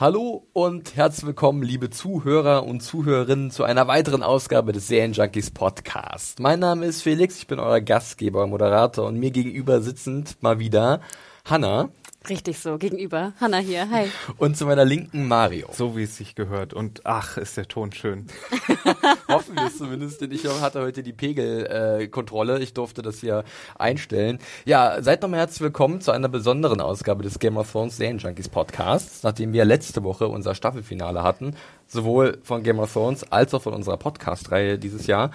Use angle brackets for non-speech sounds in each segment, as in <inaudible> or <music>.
Hallo und herzlich willkommen, liebe Zuhörer und Zuhörerinnen, zu einer weiteren Ausgabe des Serienjunkies Podcast. Mein Name ist Felix, ich bin euer Gastgeber Moderator und mir gegenüber sitzend mal wieder Hanna. Richtig so, gegenüber. Hanna hier, hi. Und zu meiner linken Mario. So wie es sich gehört. Und ach, ist der Ton schön. <laughs> Hoffen wir es zumindest, denn ich hatte heute die Pegelkontrolle. Äh, ich durfte das hier einstellen. Ja, seid nochmal herzlich willkommen zu einer besonderen Ausgabe des Game of Thrones Serien Junkies Podcasts, nachdem wir letzte Woche unser Staffelfinale hatten. Sowohl von Game of Thrones als auch von unserer Podcast-Reihe dieses Jahr.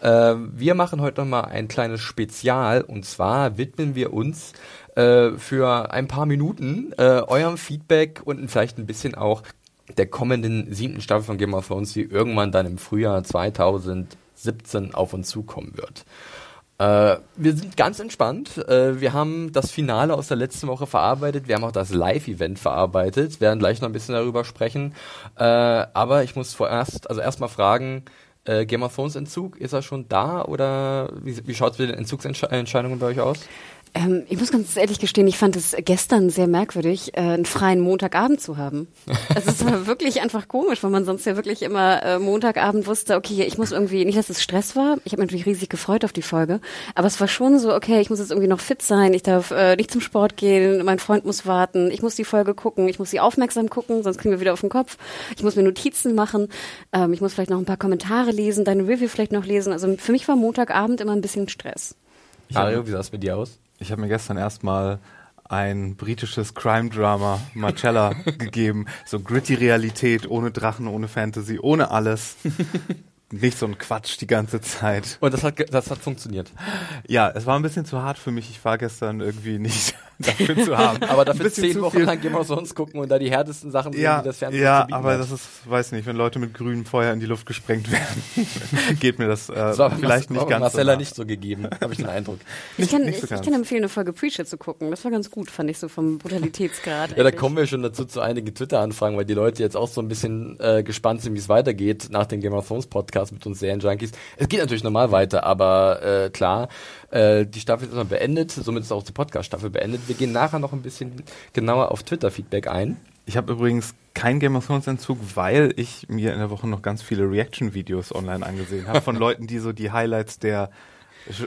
Äh, wir machen heute nochmal ein kleines Spezial und zwar widmen wir uns äh, für ein paar Minuten äh, eurem Feedback und vielleicht ein bisschen auch der kommenden siebten Staffel von Game of Thrones, die irgendwann dann im Frühjahr 2017 auf uns zukommen wird. Äh, wir sind ganz entspannt. Äh, wir haben das Finale aus der letzten Woche verarbeitet. Wir haben auch das Live-Event verarbeitet. Wir werden gleich noch ein bisschen darüber sprechen. Äh, aber ich muss vorerst, also erstmal fragen, äh, Game of Thrones Entzug, ist er schon da oder wie, wie schaut es mit den Entzugsentscheidungen bei euch aus? Ähm, ich muss ganz ehrlich gestehen, ich fand es gestern sehr merkwürdig, äh, einen freien Montagabend zu haben. Also es war <laughs> wirklich einfach komisch, weil man sonst ja wirklich immer äh, Montagabend wusste, okay, ich muss irgendwie, nicht, dass es Stress war, ich habe mich natürlich riesig gefreut auf die Folge, aber es war schon so, okay, ich muss jetzt irgendwie noch fit sein, ich darf äh, nicht zum Sport gehen, mein Freund muss warten, ich muss die Folge gucken, ich muss sie aufmerksam gucken, sonst kriegen wir wieder auf den Kopf, ich muss mir Notizen machen, ähm, ich muss vielleicht noch ein paar Kommentare lesen, deine Review vielleicht noch lesen, also für mich war Montagabend immer ein bisschen Stress. Mario, wie sah es mit dir aus? Ich habe mir gestern erstmal ein britisches Crime-Drama Marcella <laughs> gegeben. So gritty Realität, ohne Drachen, ohne Fantasy, ohne alles. Nicht so ein Quatsch die ganze Zeit. Und das hat, das hat funktioniert. Ja, es war ein bisschen zu hart für mich. Ich war gestern irgendwie nicht <laughs> dafür zu haben. aber dafür zehn Wochen lang Game of Thrones gucken und da die härtesten Sachen ja, die das Fernsehen Ja, aber hat. das ist, weiß nicht, wenn Leute mit grünem Feuer in die Luft gesprengt werden, <laughs> geht mir das, äh, das war vielleicht nicht ganz Marcella so nicht so gegeben, habe ich den Eindruck. Ich kann, nicht so ich, ich kann empfehlen, eine Folge Preacher zu gucken. Das war ganz gut, fand ich so vom Brutalitätsgrad. ja, da kommen wir schon dazu zu einigen Twitter-Anfragen, weil die Leute jetzt auch so ein bisschen äh, gespannt sind, wie es weitergeht nach dem Game of Thrones Podcast mit uns Serien-Junkies. Es geht natürlich normal weiter, aber äh, klar, äh, die Staffel ist immer beendet, somit ist auch die Podcast-Staffel beendet. Wir gehen nachher noch ein bisschen genauer auf Twitter-Feedback ein. Ich habe übrigens kein Game of Thrones Entzug, weil ich mir in der Woche noch ganz viele Reaction-Videos online angesehen habe von <laughs> Leuten, die so die Highlights der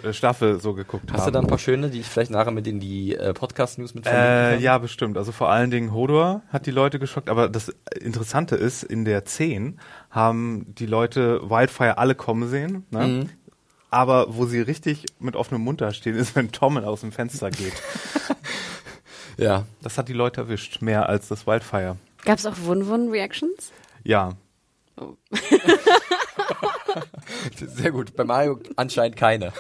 äh, Staffel so geguckt Hast haben. Hast du da ein paar schöne, die ich vielleicht nachher mit in die äh, Podcast-News mit äh, Ja, bestimmt. Also vor allen Dingen Hodor hat die Leute geschockt. Aber das Interessante ist, in der 10 haben die Leute Wildfire alle kommen sehen. Ne? Mhm. Aber wo sie richtig mit offenem Mund da stehen, <laughs> ist, wenn Tom aus dem Fenster geht. <laughs> ja. Das hat die Leute erwischt, mehr als das Wildfire. Gab es auch Wun-Wun-Reactions? Ja. Oh. <laughs> Sehr gut. Bei Mario anscheinend keine.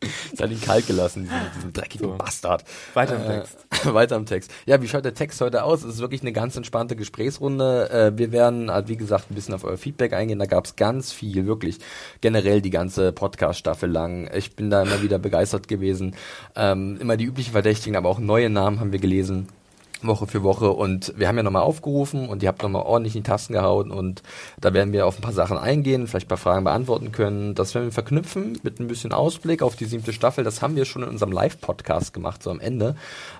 Ist hat ihn kalt gelassen, diesen, <laughs> diesen dreckigen so. Bastard. Weiter im Text. Äh, <laughs> weiter im Text. Ja, wie schaut der Text heute aus? Es ist wirklich eine ganz entspannte Gesprächsrunde. Äh, wir werden, halt, wie gesagt, ein bisschen auf euer Feedback eingehen. Da gab es ganz viel, wirklich generell die ganze Podcast-Staffel lang. Ich bin da immer wieder begeistert gewesen. Ähm, immer die üblichen Verdächtigen, aber auch neue Namen haben wir gelesen. Woche für Woche und wir haben ja nochmal aufgerufen und ihr habt nochmal ordentlich in die Tasten gehauen und da werden wir auf ein paar Sachen eingehen, vielleicht ein paar Fragen beantworten können. Das werden wir verknüpfen mit ein bisschen Ausblick auf die siebte Staffel. Das haben wir schon in unserem Live-Podcast gemacht, so am Ende.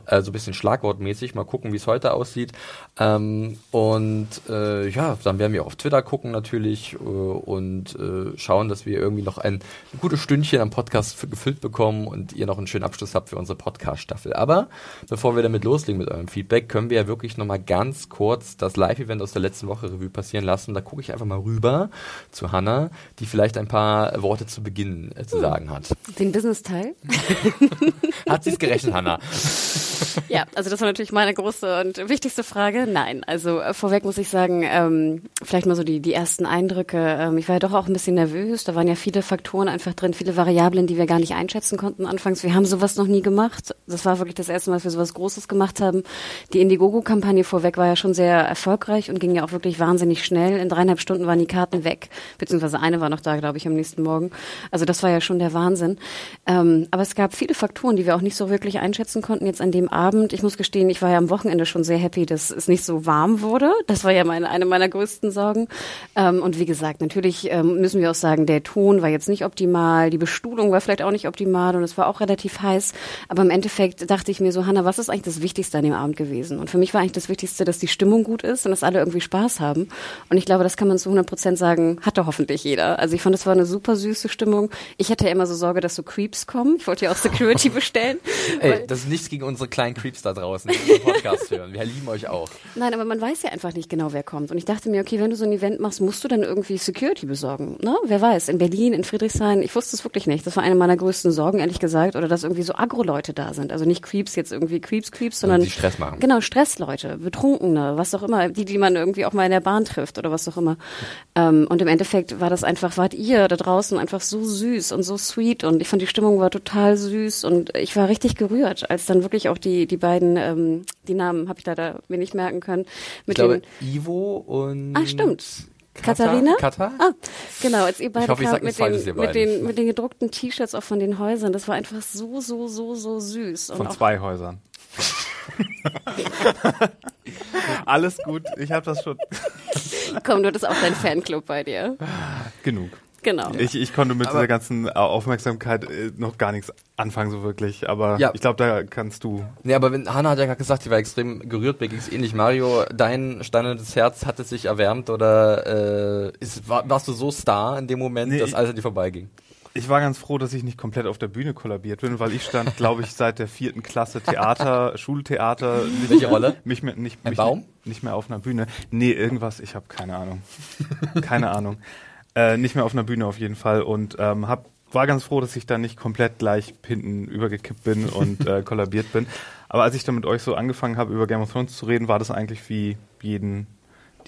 Äh, so ein bisschen schlagwortmäßig. Mal gucken, wie es heute aussieht. Ähm, und äh, ja, dann werden wir auch auf Twitter gucken natürlich äh, und äh, schauen, dass wir irgendwie noch ein, ein gutes Stündchen am Podcast gefüllt bekommen und ihr noch einen schönen Abschluss habt für unsere Podcast-Staffel. Aber bevor wir damit loslegen mit eurem Feedback, Feedback können wir ja wirklich nochmal ganz kurz das Live-Event aus der letzten Woche Revue passieren lassen. Da gucke ich einfach mal rüber zu Hanna, die vielleicht ein paar Worte zu Beginn äh, zu hm. sagen hat. Den Business-Teil? <laughs> hat sie es gerechnet, Hanna? <laughs> Ja, also das war natürlich meine große und wichtigste Frage. Nein, also äh, vorweg muss ich sagen, ähm, vielleicht mal so die, die ersten Eindrücke. Ähm, ich war ja doch auch ein bisschen nervös. Da waren ja viele Faktoren einfach drin, viele Variablen, die wir gar nicht einschätzen konnten anfangs. Wir haben sowas noch nie gemacht. Das war wirklich das erste Mal, dass wir sowas Großes gemacht haben. Die Indiegogo-Kampagne vorweg war ja schon sehr erfolgreich und ging ja auch wirklich wahnsinnig schnell. In dreieinhalb Stunden waren die Karten weg, beziehungsweise eine war noch da, glaube ich, am nächsten Morgen. Also das war ja schon der Wahnsinn. Ähm, aber es gab viele Faktoren, die wir auch nicht so wirklich einschätzen konnten jetzt an dem Abend. Ich muss gestehen, ich war ja am Wochenende schon sehr happy, dass es nicht so warm wurde. Das war ja meine, eine meiner größten Sorgen. Ähm, und wie gesagt, natürlich ähm, müssen wir auch sagen, der Ton war jetzt nicht optimal, die Bestuhlung war vielleicht auch nicht optimal und es war auch relativ heiß. Aber im Endeffekt dachte ich mir so, Hanna, was ist eigentlich das Wichtigste an dem Abend gewesen? Und für mich war eigentlich das Wichtigste, dass die Stimmung gut ist und dass alle irgendwie Spaß haben. Und ich glaube, das kann man zu 100 Prozent sagen, hatte hoffentlich jeder. Also ich fand, es war eine super süße Stimmung. Ich hatte ja immer so Sorge, dass so Creeps kommen. Ich wollte ja auch Security <laughs> bestellen. Ey, das ist nichts gegen unsere kleinen Creeps da draußen, die unseren Podcast <laughs> hören. Wir lieben euch auch. Nein, aber man weiß ja einfach nicht genau, wer kommt. Und ich dachte mir, okay, wenn du so ein Event machst, musst du dann irgendwie Security besorgen. Ne? Wer weiß, in Berlin, in Friedrichshain, ich wusste es wirklich nicht. Das war eine meiner größten Sorgen, ehrlich gesagt. Oder dass irgendwie so Agro-Leute da sind. Also nicht Creeps, jetzt irgendwie Creeps, Creeps, sondern... die Stress machen. Genau, Stressleute, Betrunkene, was auch immer, die, die man irgendwie auch mal in der Bahn trifft oder was auch immer. Ähm, und im Endeffekt war das einfach, wart ihr da draußen einfach so süß und so sweet und ich fand die Stimmung war total süß und ich war richtig gerührt, als dann wirklich auch die, die beiden, ähm, die Namen habe ich leider mir nicht merken können. Mit ich glaube, Ivo und... Ah, stimmt. Katharina? Katar? Ah, genau, als ihr beide ich hoffe, ich mit, den, den, mit, den, mit den gedruckten T-Shirts auch von den Häusern, das war einfach so, so, so, so süß. Und Von auch, zwei Häusern. <laughs> Alles gut, ich habe das schon Komm, du hattest auch deinen Fanclub bei dir. genug. Genau. Ich, ich konnte mit Aber- dieser ganzen Aufmerksamkeit äh, noch gar nichts anfangen so wirklich, aber Ja. ich glaube, da kannst du. Nee, aber wenn, Hanna hat ja gerade gesagt, die war extrem gerührt, mir ging's ähnlich. Mario, dein steinernes Herz hat es sich erwärmt oder äh, ist, war, warst du so Star in dem Moment, Nee, dass alles an dir vorbeiging? Ich war ganz froh, dass ich nicht komplett auf der Bühne kollabiert bin, weil ich stand, glaube ich, seit der vierten Klasse Theater, <laughs> Schultheater. Nicht Welche Rolle? Mich mehr, nicht, Ein mich Baum? Nicht mehr auf einer Bühne. Nee, irgendwas, ich habe keine Ahnung. keine Ahnung. Äh, nicht mehr auf einer Bühne auf jeden Fall und ähm, hab, war ganz froh, dass ich da nicht komplett gleich hinten übergekippt bin <laughs> und äh, kollabiert bin. Aber als ich dann mit euch so angefangen habe, über Game of Thrones zu reden, war das eigentlich wie jeden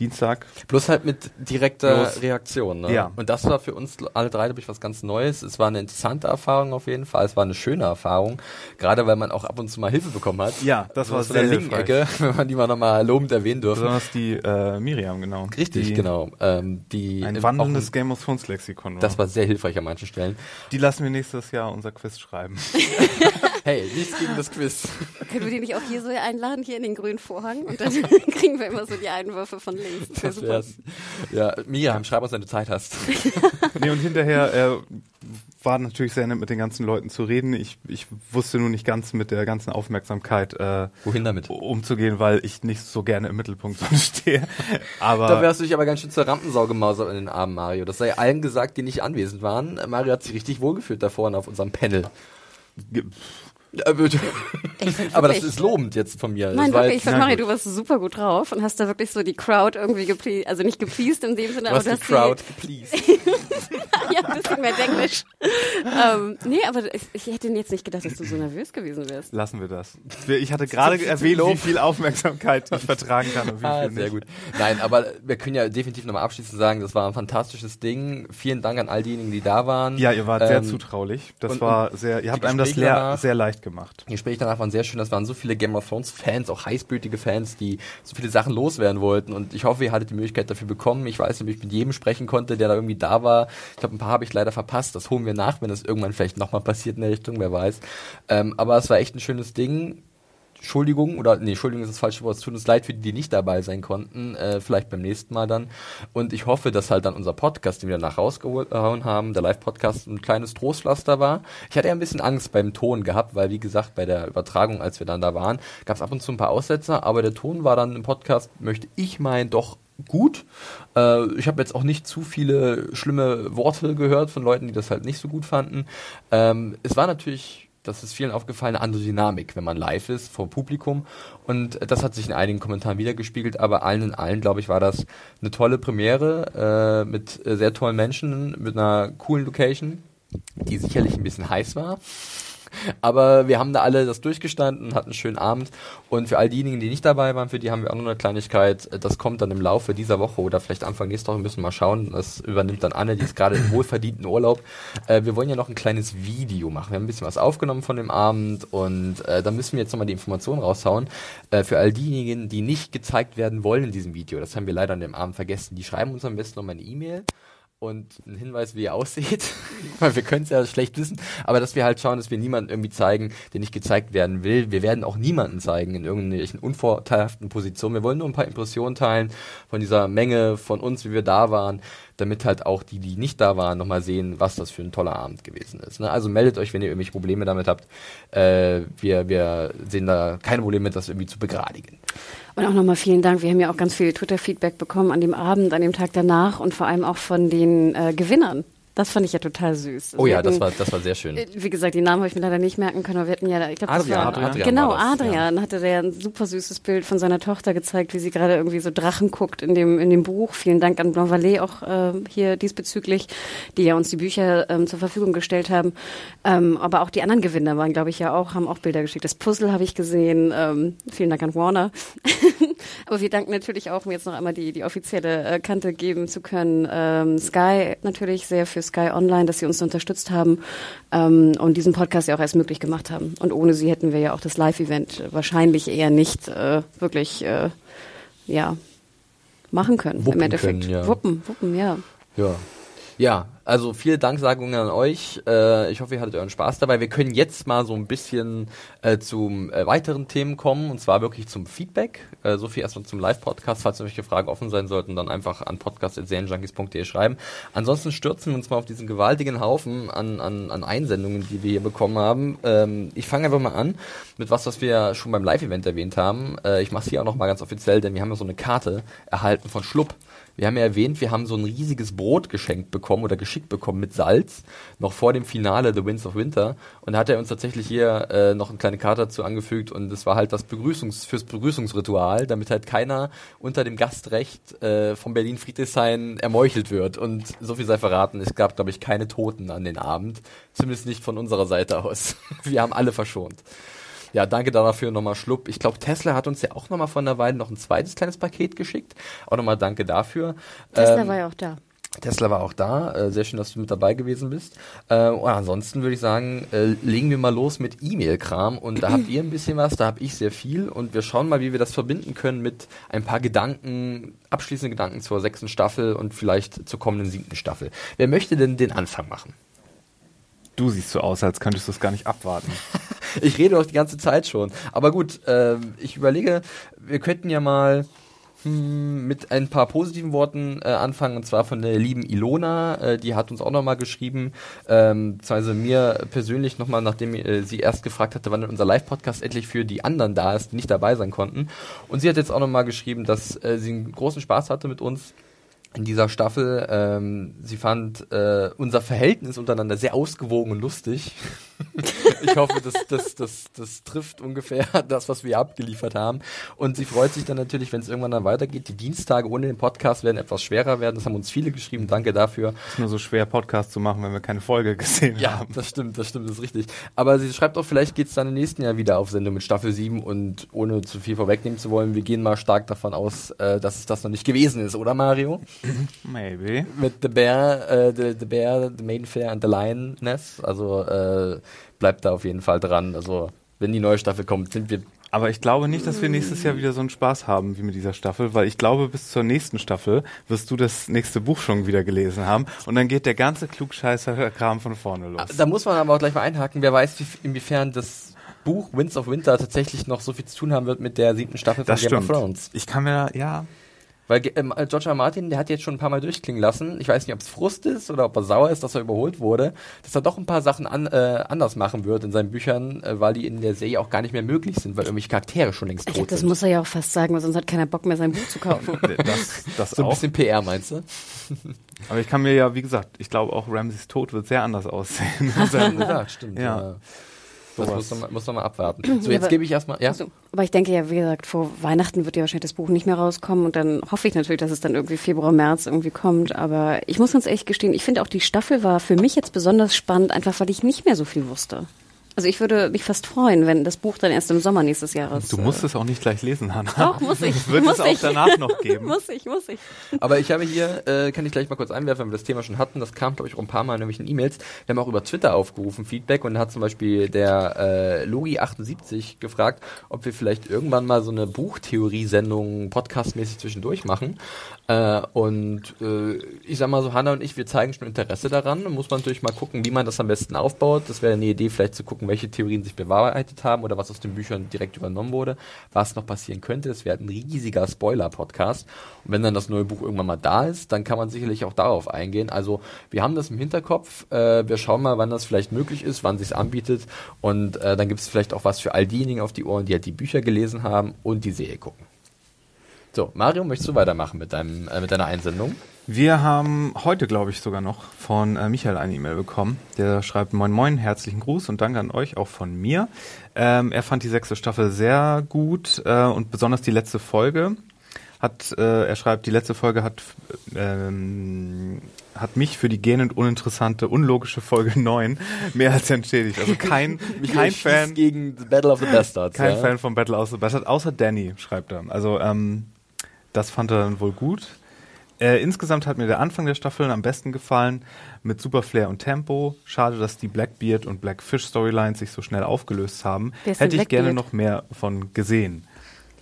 Dienstag. Bloß halt mit direkter Bloß- Reaktion. Ne? Ja. Und das war für uns alle drei, glaube ich, was ganz Neues. Es war eine interessante Erfahrung auf jeden Fall. Es war eine schöne Erfahrung. Gerade weil man auch ab und zu mal Hilfe bekommen hat. Ja, das war aus der sehr linken hilfreich. Ecke, <laughs> wenn man die mal nochmal lobend erwähnen dürfen. Besonders die äh, Miriam, genau. Richtig, die genau. Ähm, die Ein wandelndes Game of Thrones Lexikon war. Das war sehr hilfreich an manchen Stellen. Die lassen wir nächstes Jahr unser Quiz schreiben. <laughs> Hey, nichts gegen das Quiz. Können wir die nicht auch hier so einladen, hier in den grünen Vorhang? Und dann <laughs> kriegen wir immer so die Einwürfe von links. Das Das super. wär's. Ja, Miriam, schreib uns, wenn du Zeit hast. <laughs> nee, und hinterher äh, war natürlich sehr nett, mit den ganzen Leuten zu reden. Ich, ich wusste nur nicht ganz mit der ganzen Aufmerksamkeit äh, Wohin damit? umzugehen, weil ich nicht so gerne im Mittelpunkt <laughs> stehe. Aber Da wärst du dich aber ganz schön zur Rampensau gemausert in den Armen, Mario. Das sei allen gesagt, die nicht anwesend waren. Mario hat sich richtig wohlgefühlt da vorne auf unserem Panel. Äh, <laughs> bitte. Aber das ist lobend jetzt von mir. Nein, wirklich, ich fand, Mario, gut. du warst super gut drauf und hast da wirklich so die Crowd irgendwie gepleased, also nicht gepleased in dem Sinne, du aber hast du die hast Crowd gepleased. <laughs> ja, ein bisschen mehr Englisch. ähm, nee, aber ich, ich hätte jetzt nicht gedacht, dass du so nervös gewesen wärst. lassen wir das. Ich hatte gerade erwähnt, wie viel Aufmerksamkeit ich <laughs> vertragen kann und wie Ah, viel sehr nicht. gut. Nein, aber wir können ja definitiv nochmal abschließend sagen, das war ein fantastisches Ding. Vielen Dank an all diejenigen, die da waren. Ja, ihr wart sehr Ähm, zutraulich. Das und- war sehr, ihr habt einem das danach- sehr leicht gemacht. Die Gespräche danach waren sehr schön. Das waren so viele Game of Thrones Fans, auch heißblütige Fans, die so viele Sachen loswerden wollten. Und ich hoffe, ihr hattet die Möglichkeit dafür bekommen. Ich weiß nicht, ob ich mit jedem sprechen konnte, der da irgendwie da war. Ich glaube, ein paar habe ich leider verpasst. Das holen wir nach, wenn das irgendwann vielleicht nochmal passiert in der Richtung, wer weiß. Ähm, aber es war echt ein schönes Ding. Entschuldigung, oder nee, Entschuldigung ist das falsche Wort. Es tut uns leid für die, die nicht dabei sein konnten. Äh, vielleicht beim nächsten Mal dann. Und ich hoffe, dass halt dann unser Podcast, den wir danach rausgehauen haben, der Live-Podcast, ein kleines Trostpflaster war. Ich hatte ja ein bisschen Angst beim Ton gehabt, weil wie gesagt, bei der Übertragung, als wir dann da waren, gab es ab und zu ein paar Aussetzer, aber der Ton war dann im Podcast, möchte ich meinen, doch gut. Äh, ich habe jetzt auch nicht zu viele schlimme Worte gehört von Leuten, die das halt nicht so gut fanden. Ähm, es war natürlich das ist vielen aufgefallen, eine andere Dynamik, wenn man live ist, vor Publikum. Und das hat sich in einigen Kommentaren wiedergespiegelt, aber allen in allen, glaube ich, war das eine tolle Premiere äh, mit sehr tollen Menschen, mit einer coolen Location, die sicherlich ein bisschen heiß war. Aber wir haben da alle das durchgestanden, hatten einen schönen Abend. Und für all diejenigen, die nicht dabei waren, für die haben wir auch noch eine Kleinigkeit. Das kommt dann im Laufe dieser Woche oder vielleicht Anfang nächster Woche, müssen wir mal schauen. Das übernimmt dann Anne, die ist gerade im wohlverdienten Urlaub. Äh, wir wollen ja noch ein kleines Video machen. Wir haben ein bisschen was aufgenommen von dem Abend und äh, da müssen wir jetzt nochmal die Informationen raushauen. Äh, für all diejenigen, die nicht gezeigt werden wollen in diesem Video, das haben wir leider an dem Abend vergessen, die schreiben uns am besten nochmal eine E-Mail und einen Hinweis, wie ihr aussieht, <laughs> weil wir können es ja schlecht wissen, aber dass wir halt schauen, dass wir niemanden irgendwie zeigen, der nicht gezeigt werden will. Wir werden auch niemanden zeigen in irgendwelchen unvorteilhaften Positionen. Wir wollen nur ein paar Impressionen teilen von dieser Menge von uns, wie wir da waren, damit halt auch die, die nicht da waren, nochmal sehen, was das für ein toller Abend gewesen ist. Ne? Also meldet euch, wenn ihr irgendwelche Probleme damit habt. Äh, wir, wir sehen da keine Probleme mit, das irgendwie zu begradigen. Und auch nochmal vielen Dank. Wir haben ja auch ganz viel Twitter-Feedback bekommen an dem Abend, an dem Tag danach und vor allem auch von den äh, Gewinnern. Das fand ich ja total süß. Oh ja, hatten, das war das war sehr schön. Äh, wie gesagt, die Namen habe ich mir leider nicht merken können, aber wir hatten ja, ich glaube, Adrian, war Adrian genau war das, Adrian hatte der ein super süßes Bild von seiner Tochter gezeigt, wie sie gerade irgendwie so Drachen guckt in dem in dem Buch. Vielen Dank an Blanc Vallée auch äh, hier diesbezüglich, die ja uns die Bücher ähm, zur Verfügung gestellt haben. Ähm, aber auch die anderen Gewinner waren, glaube ich, ja auch haben auch Bilder geschickt. Das Puzzle habe ich gesehen. Ähm, vielen Dank an Warner. <laughs> aber wir danken natürlich auch, um jetzt noch einmal die die offizielle äh, Kante geben zu können. Ähm, Sky natürlich sehr für Sky Online, dass sie uns unterstützt haben ähm, und diesen Podcast ja auch erst möglich gemacht haben. Und ohne sie hätten wir ja auch das Live-Event wahrscheinlich eher nicht äh, wirklich äh, ja machen können Wuppen im Endeffekt. können, ja. Wuppen, wuppen, ja. Ja. Ja, also viele Danksagungen an euch. Äh, ich hoffe, ihr hattet euren Spaß dabei. Wir können jetzt mal so ein bisschen äh, zum äh, weiteren Themen kommen und zwar wirklich zum Feedback. Äh, so viel erstmal zum Live-Podcast. Falls irgendwelche Fragen offen sein sollten, dann einfach an podcast.serienjunkies.de schreiben. Ansonsten stürzen wir uns mal auf diesen gewaltigen Haufen an, an, an Einsendungen, die wir hier bekommen haben. Ähm, ich fange einfach mal an mit was, was wir schon beim Live-Event erwähnt haben. Äh, ich mache es hier auch nochmal ganz offiziell, denn wir haben ja so eine Karte erhalten von Schlupp. Wir haben ja erwähnt, wir haben so ein riesiges Brot geschenkt bekommen oder geschickt bekommen mit Salz, noch vor dem Finale The Winds of Winter. Und da hat er uns tatsächlich hier äh, noch eine kleine Karte dazu angefügt und das war halt das Begrüßungs fürs Begrüßungsritual, damit halt keiner unter dem Gastrecht äh, von Berlin Friedrichshain ermeuchelt wird. Und so viel sei verraten, es gab, glaube ich, keine Toten an den Abend. Zumindest nicht von unserer Seite aus. <laughs> Wir haben alle verschont. Ja, danke dafür nochmal Schlupp. Ich glaube, Tesla hat uns ja auch nochmal von der Weile noch ein zweites kleines Paket geschickt. Auch nochmal danke dafür. Tesla Ähm, war ja auch da. Tesla war auch da. Äh, sehr schön, dass du mit dabei gewesen bist. Äh, ansonsten würde ich sagen, äh, legen wir mal los mit E-Mail-Kram. Und da habt ihr ein bisschen was, da habe ich sehr viel. Und wir schauen mal, wie wir das verbinden können mit ein paar Gedanken, abschließende Gedanken zur sechsten Staffel und vielleicht zur kommenden siebten Staffel. Wer möchte denn den Anfang machen? Du siehst so aus, als könntest du es gar nicht abwarten. <laughs> Ich rede doch die ganze Zeit schon. Aber gut, ähm, ich überlege, wir könnten ja mal hm, mit ein paar positiven Worten äh, anfangen, und zwar von der lieben Ilona, äh, die hat uns auch nochmal geschrieben, ähm, beziehungsweise mir persönlich nochmal, nachdem äh, sie erst gefragt hatte, wann unser Live-Podcast endlich für die anderen da ist, die nicht dabei sein konnten. Und sie hat jetzt auch nochmal geschrieben, dass äh, sie einen großen Spaß hatte mit uns in dieser Staffel. Ähm, sie fand äh, unser Verhältnis untereinander sehr ausgewogen und lustig. <laughs> ich hoffe, das, das, das, das trifft ungefähr <laughs> das, was wir abgeliefert haben. Und sie freut sich dann natürlich, wenn es irgendwann dann weitergeht. Die Dienstage ohne den Podcast werden etwas schwerer werden. Das haben uns viele geschrieben. Danke dafür. ist nur so schwer, Podcast zu machen, wenn wir keine Folge <laughs> gesehen Ja, haben. das stimmt, das stimmt, das ist richtig. Aber sie schreibt auch, vielleicht geht's dann im nächsten Jahr wieder auf Sendung mit Staffel 7 und ohne zu viel vorwegnehmen zu wollen, wir gehen mal stark davon aus, äh, dass es das noch nicht gewesen ist, oder Mario? Maybe. mit The Bear, äh, the, the Bear, The Main Fair and The Lioness. Also äh, bleibt da auf jeden Fall dran. Also wenn die neue Staffel kommt, sind wir. Aber ich glaube nicht, dass wir nächstes Jahr wieder so einen Spaß haben wie mit dieser Staffel, weil ich glaube, bis zur nächsten Staffel wirst du das nächste Buch schon wieder gelesen haben und dann geht der ganze Klugscheißer-Kram von vorne los. Da muss man aber auch gleich mal einhaken. Wer weiß, wie, inwiefern das Buch Winds of Winter tatsächlich noch so viel zu tun haben wird mit der siebten Staffel von das Game stimmt. of Thrones. Ich kann mir, ja, Weil ähm, George R. Martin, der hat jetzt schon ein paar Mal durchklingen lassen. Ich weiß nicht, ob es Frust ist oder ob er sauer ist, dass er überholt wurde, dass er doch ein paar Sachen an, äh, anders machen wird in seinen Büchern, äh, weil die in der Serie auch gar nicht mehr möglich sind, weil irgendwelche Charaktere schon längst Ich glaub, tot das sind. muss er ja auch fast sagen, weil sonst hat keiner Bock mehr, sein Buch zu kaufen. <laughs> das, das so ein auch. bisschen PR, meinst du? <laughs> Aber ich kann mir ja, wie gesagt, ich glaube auch Ramses Tod wird sehr anders aussehen. <laughs> Ja, stimmt. Ja. Ja. Das muss man, mal- muss man mal abwarten. <clears throat> So, jetzt aber- gebe ich erstmal, ja? Also, aber ich denke ja, wie gesagt, vor Weihnachten wird ja wahrscheinlich das Buch nicht mehr rauskommen und dann hoffe ich natürlich, dass es dann irgendwie Februar, März irgendwie kommt. Aber ich muss ganz ehrlich gestehen, ich finde auch die Staffel war für mich jetzt besonders spannend, einfach weil ich nicht mehr so viel wusste. Also ich würde mich fast freuen, wenn das Buch dann erst im Sommer nächstes Jahres. Du musst es auch nicht gleich lesen, Hanna. Doch, muss ich. <laughs> Wird muss es auch ich. danach noch geben. <laughs> muss ich, muss ich. Aber ich habe hier, äh, kann ich gleich mal kurz einwerfen, wenn wir das Thema schon hatten, das kam, glaube ich, auch ein paar Mal in irgendwelchen E-Mails. Wir haben auch über Twitter aufgerufen, Feedback, und da hat zum Beispiel der äh, Logi78 gefragt, ob wir vielleicht irgendwann mal so eine Buchtheorie-Sendung podcastmäßig zwischendurch machen. Äh, und äh, ich sag mal so, Hanna und ich, wir zeigen schon Interesse daran. Da muss man natürlich mal gucken, wie man das am besten aufbaut. Das wäre eine Idee, vielleicht zu gucken, welche Theorien sich bewahrheitet haben oder was aus den Büchern direkt übernommen wurde, was noch passieren könnte. Das wäre ein riesiger Spoiler-Podcast. Und wenn dann das neue Buch irgendwann mal da ist, dann kann man sicherlich auch darauf eingehen. Also wir haben das im Hinterkopf. Äh, wir schauen mal, wann das vielleicht möglich ist, wann sich anbietet. Und äh, dann gibt es vielleicht auch was für all diejenigen auf die Ohren, die halt die Bücher gelesen haben und die Serie gucken. So, Mario, möchtest du weitermachen mit, deinem, äh, mit deiner Einsendung? Wir haben heute, glaube ich, sogar noch von äh, Michael eine E-Mail bekommen. Der schreibt Moin Moin, herzlichen Gruß und danke an euch, auch von mir. Ähm, er fand die sechste Staffel sehr gut äh, und besonders die letzte Folge. Hat, äh, er schreibt, die letzte Folge hat, ähm, hat mich für die gähnend uninteressante, unlogische Folge <laughs> 9 mehr als entschädigt. Also kein, <laughs> kein Fan, gegen The Battle of the Bastards. kein ja? Fan von Battle of the Bastards, außer Danny, schreibt er. Also ähm, das fand er dann wohl gut. Äh, insgesamt hat mir der Anfang der Staffeln am besten gefallen, mit super Flair und Tempo. Schade, dass die Blackbeard und Blackfish Storylines sich so schnell aufgelöst haben. Hätte ich gerne noch mehr von gesehen.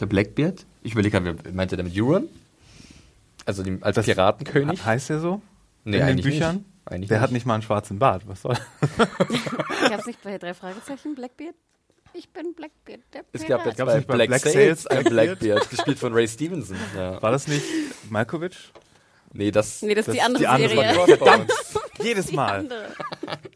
Der Blackbeard? Ich überlege gerade, meint er damit Euron? Also dem, als Piratenkönig? He- Heißt der so? Nee, in den eigentlich Büchern? nicht. Eigentlich der nicht. hat nicht mal einen schwarzen Bart. Was soll? <laughs> <laughs> Gab es nicht bei drei Fragezeichen Blackbeard? Ich bin Blackbeard, der Es gab jetzt bei Black, Black Sails Sails ein Blackbeard? Blackbeard, gespielt von Ray Stevenson. Ja. War das nicht Malkovich? Nee, das, Nee, das ist die Das- andere die andere Serie. von Verdammt. <laughs> Jedes Mal.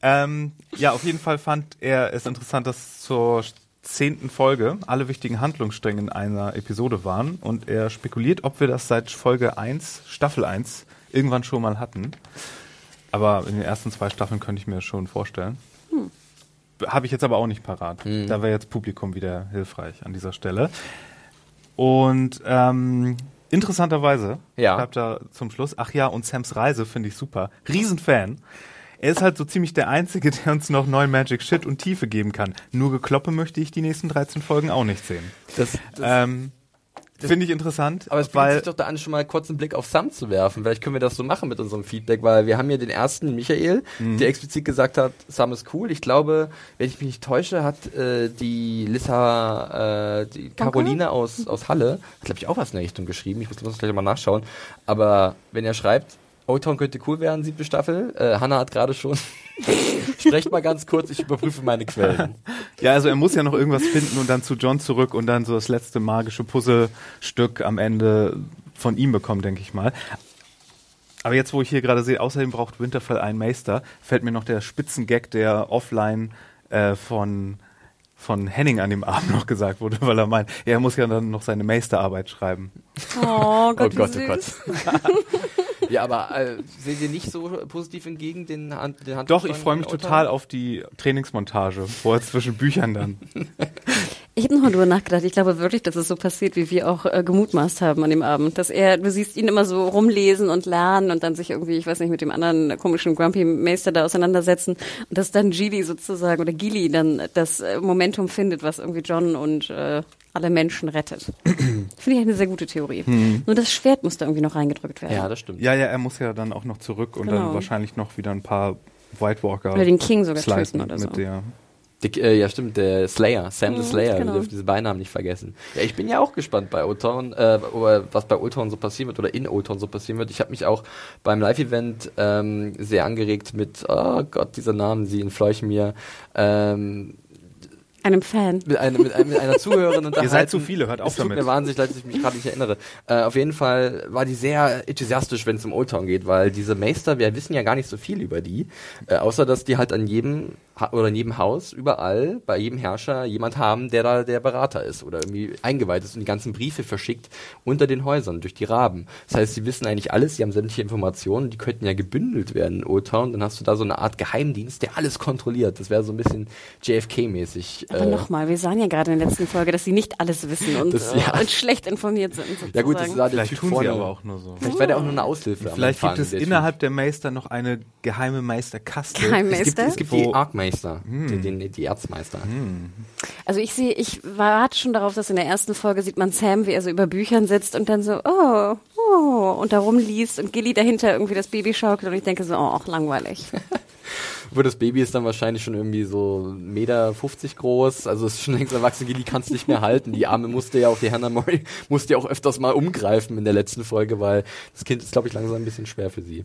Ähm, ja, auf jeden Fall fand er es interessant, dass zur zehnten Folge alle wichtigen Handlungsstränge in einer Episode waren und er spekuliert, ob wir das seit Folge 1, Staffel 1, irgendwann schon mal hatten. Aber in den ersten zwei Staffeln könnte ich mir das schon vorstellen. Habe ich jetzt aber auch nicht parat. Da wäre jetzt Publikum wieder hilfreich an dieser Stelle. Und ähm, interessanterweise Ja. schreibt er zum Schluss, ach ja, und Sams Reise finde ich super. Riesenfan. Er ist halt so ziemlich der Einzige, <laughs> der uns noch neuen Magic Shit und Tiefe geben kann. Nur gekloppe möchte ich die nächsten 13 Folgen auch nicht sehen. das, das, Ähm, Finde ich interessant, aber es bietet sich doch da an, schon mal kurz einen Blick auf Sam zu werfen. Vielleicht können wir das so machen mit unserem Feedback, weil wir haben hier den ersten, Michael, Mhm. der explizit gesagt hat, Sam ist cool. Ich glaube, wenn ich mich nicht täusche, hat äh, die Lissa, äh, die Caroline aus, aus Halle, hat glaube ich auch was in der Richtung geschrieben. Ich muss, muss gleich mal nachschauen. Aber wenn er schreibt, O-Town könnte cool werden, siebte Staffel. Äh, Hanna hat gerade schon. <laughs> Sprecht mal ganz kurz, ich überprüfe meine Quellen. Ja, also er muss ja noch irgendwas finden und dann zu John zurück und dann so das letzte magische Puzzlestück am Ende von ihm bekommen, denke ich mal. Aber jetzt, wo ich hier gerade sehe, außerdem braucht Winterfell einen Meister, fällt mir noch der Spitzengag, der offline äh, von von Henning an dem Abend noch gesagt wurde, weil er meint, er muss ja dann noch seine Meisterarbeit schreiben. Oh Gott, oh Gott, wie oh süß. Gott. <laughs> ja, aber äh, seht ihr nicht so positiv entgegen den, Hand, den Doch, ich freue mich total auf die Trainingsmontage, vorher zwischen Büchern dann. Ich habe nochmal drüber nachgedacht. Ich glaube wirklich, dass es so passiert, wie wir auch äh, gemutmaßt haben an dem Abend. Dass er, du siehst ihn immer so rumlesen und lernen und dann sich irgendwie, ich weiß nicht, mit dem anderen komischen Grumpy Meister da auseinandersetzen. Und dass dann Gili sozusagen oder Gili dann das äh, Momentum findet, was irgendwie John und äh, alle Menschen rettet. <clears throat> Finde ich eine sehr gute Theorie. Nur das Schwert muss da irgendwie noch reingedrückt werden. Ja, das stimmt. Ja, ja, er muss ja dann auch noch zurück und dann Genau. wahrscheinlich noch wieder ein paar White Walker Oder den King sogar töten oder so. Die, äh, ja, stimmt, der Slayer, Sam the Mhm, Slayer, genau. wir dürfen diese Beinamen nicht vergessen. Ja, ich bin ja auch gespannt bei Old Town, äh, was bei Town so passieren wird oder in Town so passieren wird. Ich habe mich auch beim Live-Event ähm, sehr angeregt mit, oh Gott, dieser Namen, sie entfleuchen mir, ähm, Einem Fan. mit, einer mit, mit einer Zuhörerin <laughs> unterhalten. Ihr seid zu viele, hört auf es tut damit. mir wahnsinnig leid, dass ich mich gerade nicht erinnere. Äh, auf jeden Fall war die sehr enthusiastisch, wenn es um Old Town geht, weil diese Meister, wir wissen ja gar nicht so viel über die, äh, außer dass die halt an jedem ha oder in jedem Haus überall bei jedem Herrscher jemand haben, der da der Berater ist oder irgendwie eingeweiht ist und die ganzen Briefe verschickt unter den Häusern durch die Raben. Das heißt, sie wissen eigentlich alles, sie haben sämtliche Informationen, die könnten ja gebündelt werden in Old Town. Dann hast du da so eine Art Geheimdienst, der alles kontrolliert. Das wäre so ein bisschen JFK-mäßig. Aber nochmal, wir sahen ja gerade in der letzten Folge, dass sie nicht alles wissen und, Das- äh, ja. und schlecht informiert sind. Sozusagen. <laughs> Ja gut, das war der Vielleicht Typ tun vorne. sie aber auch nur so. Vielleicht wäre der auch nur eine Aushilfe. am Vielleicht gibt es der Typ. innerhalb der Meister noch eine geheime Meisterkaste. Geheim- Es gibt, Meister? es gibt die Arkmeister. Meister, den, den, die Erzmeister. Also ich sehe, ich warte schon darauf, dass in der ersten Folge sieht man Sam, wie er so über Büchern sitzt und dann so, oh, oh, und da rumliest und Gilly dahinter irgendwie das Baby schaukelt und ich denke so, oh, langweilig. <laughs> Wo das Baby ist dann wahrscheinlich schon irgendwie so 1,50 Meter groß, also ist schon längst erwachsen, Gilly kann es nicht mehr halten. Die Arme musste ja auch, die Hannah Murray <laughs> musste ja auch öfters mal umgreifen in der letzten Folge, weil das Kind ist, glaube ich, langsam ein bisschen schwer für sie.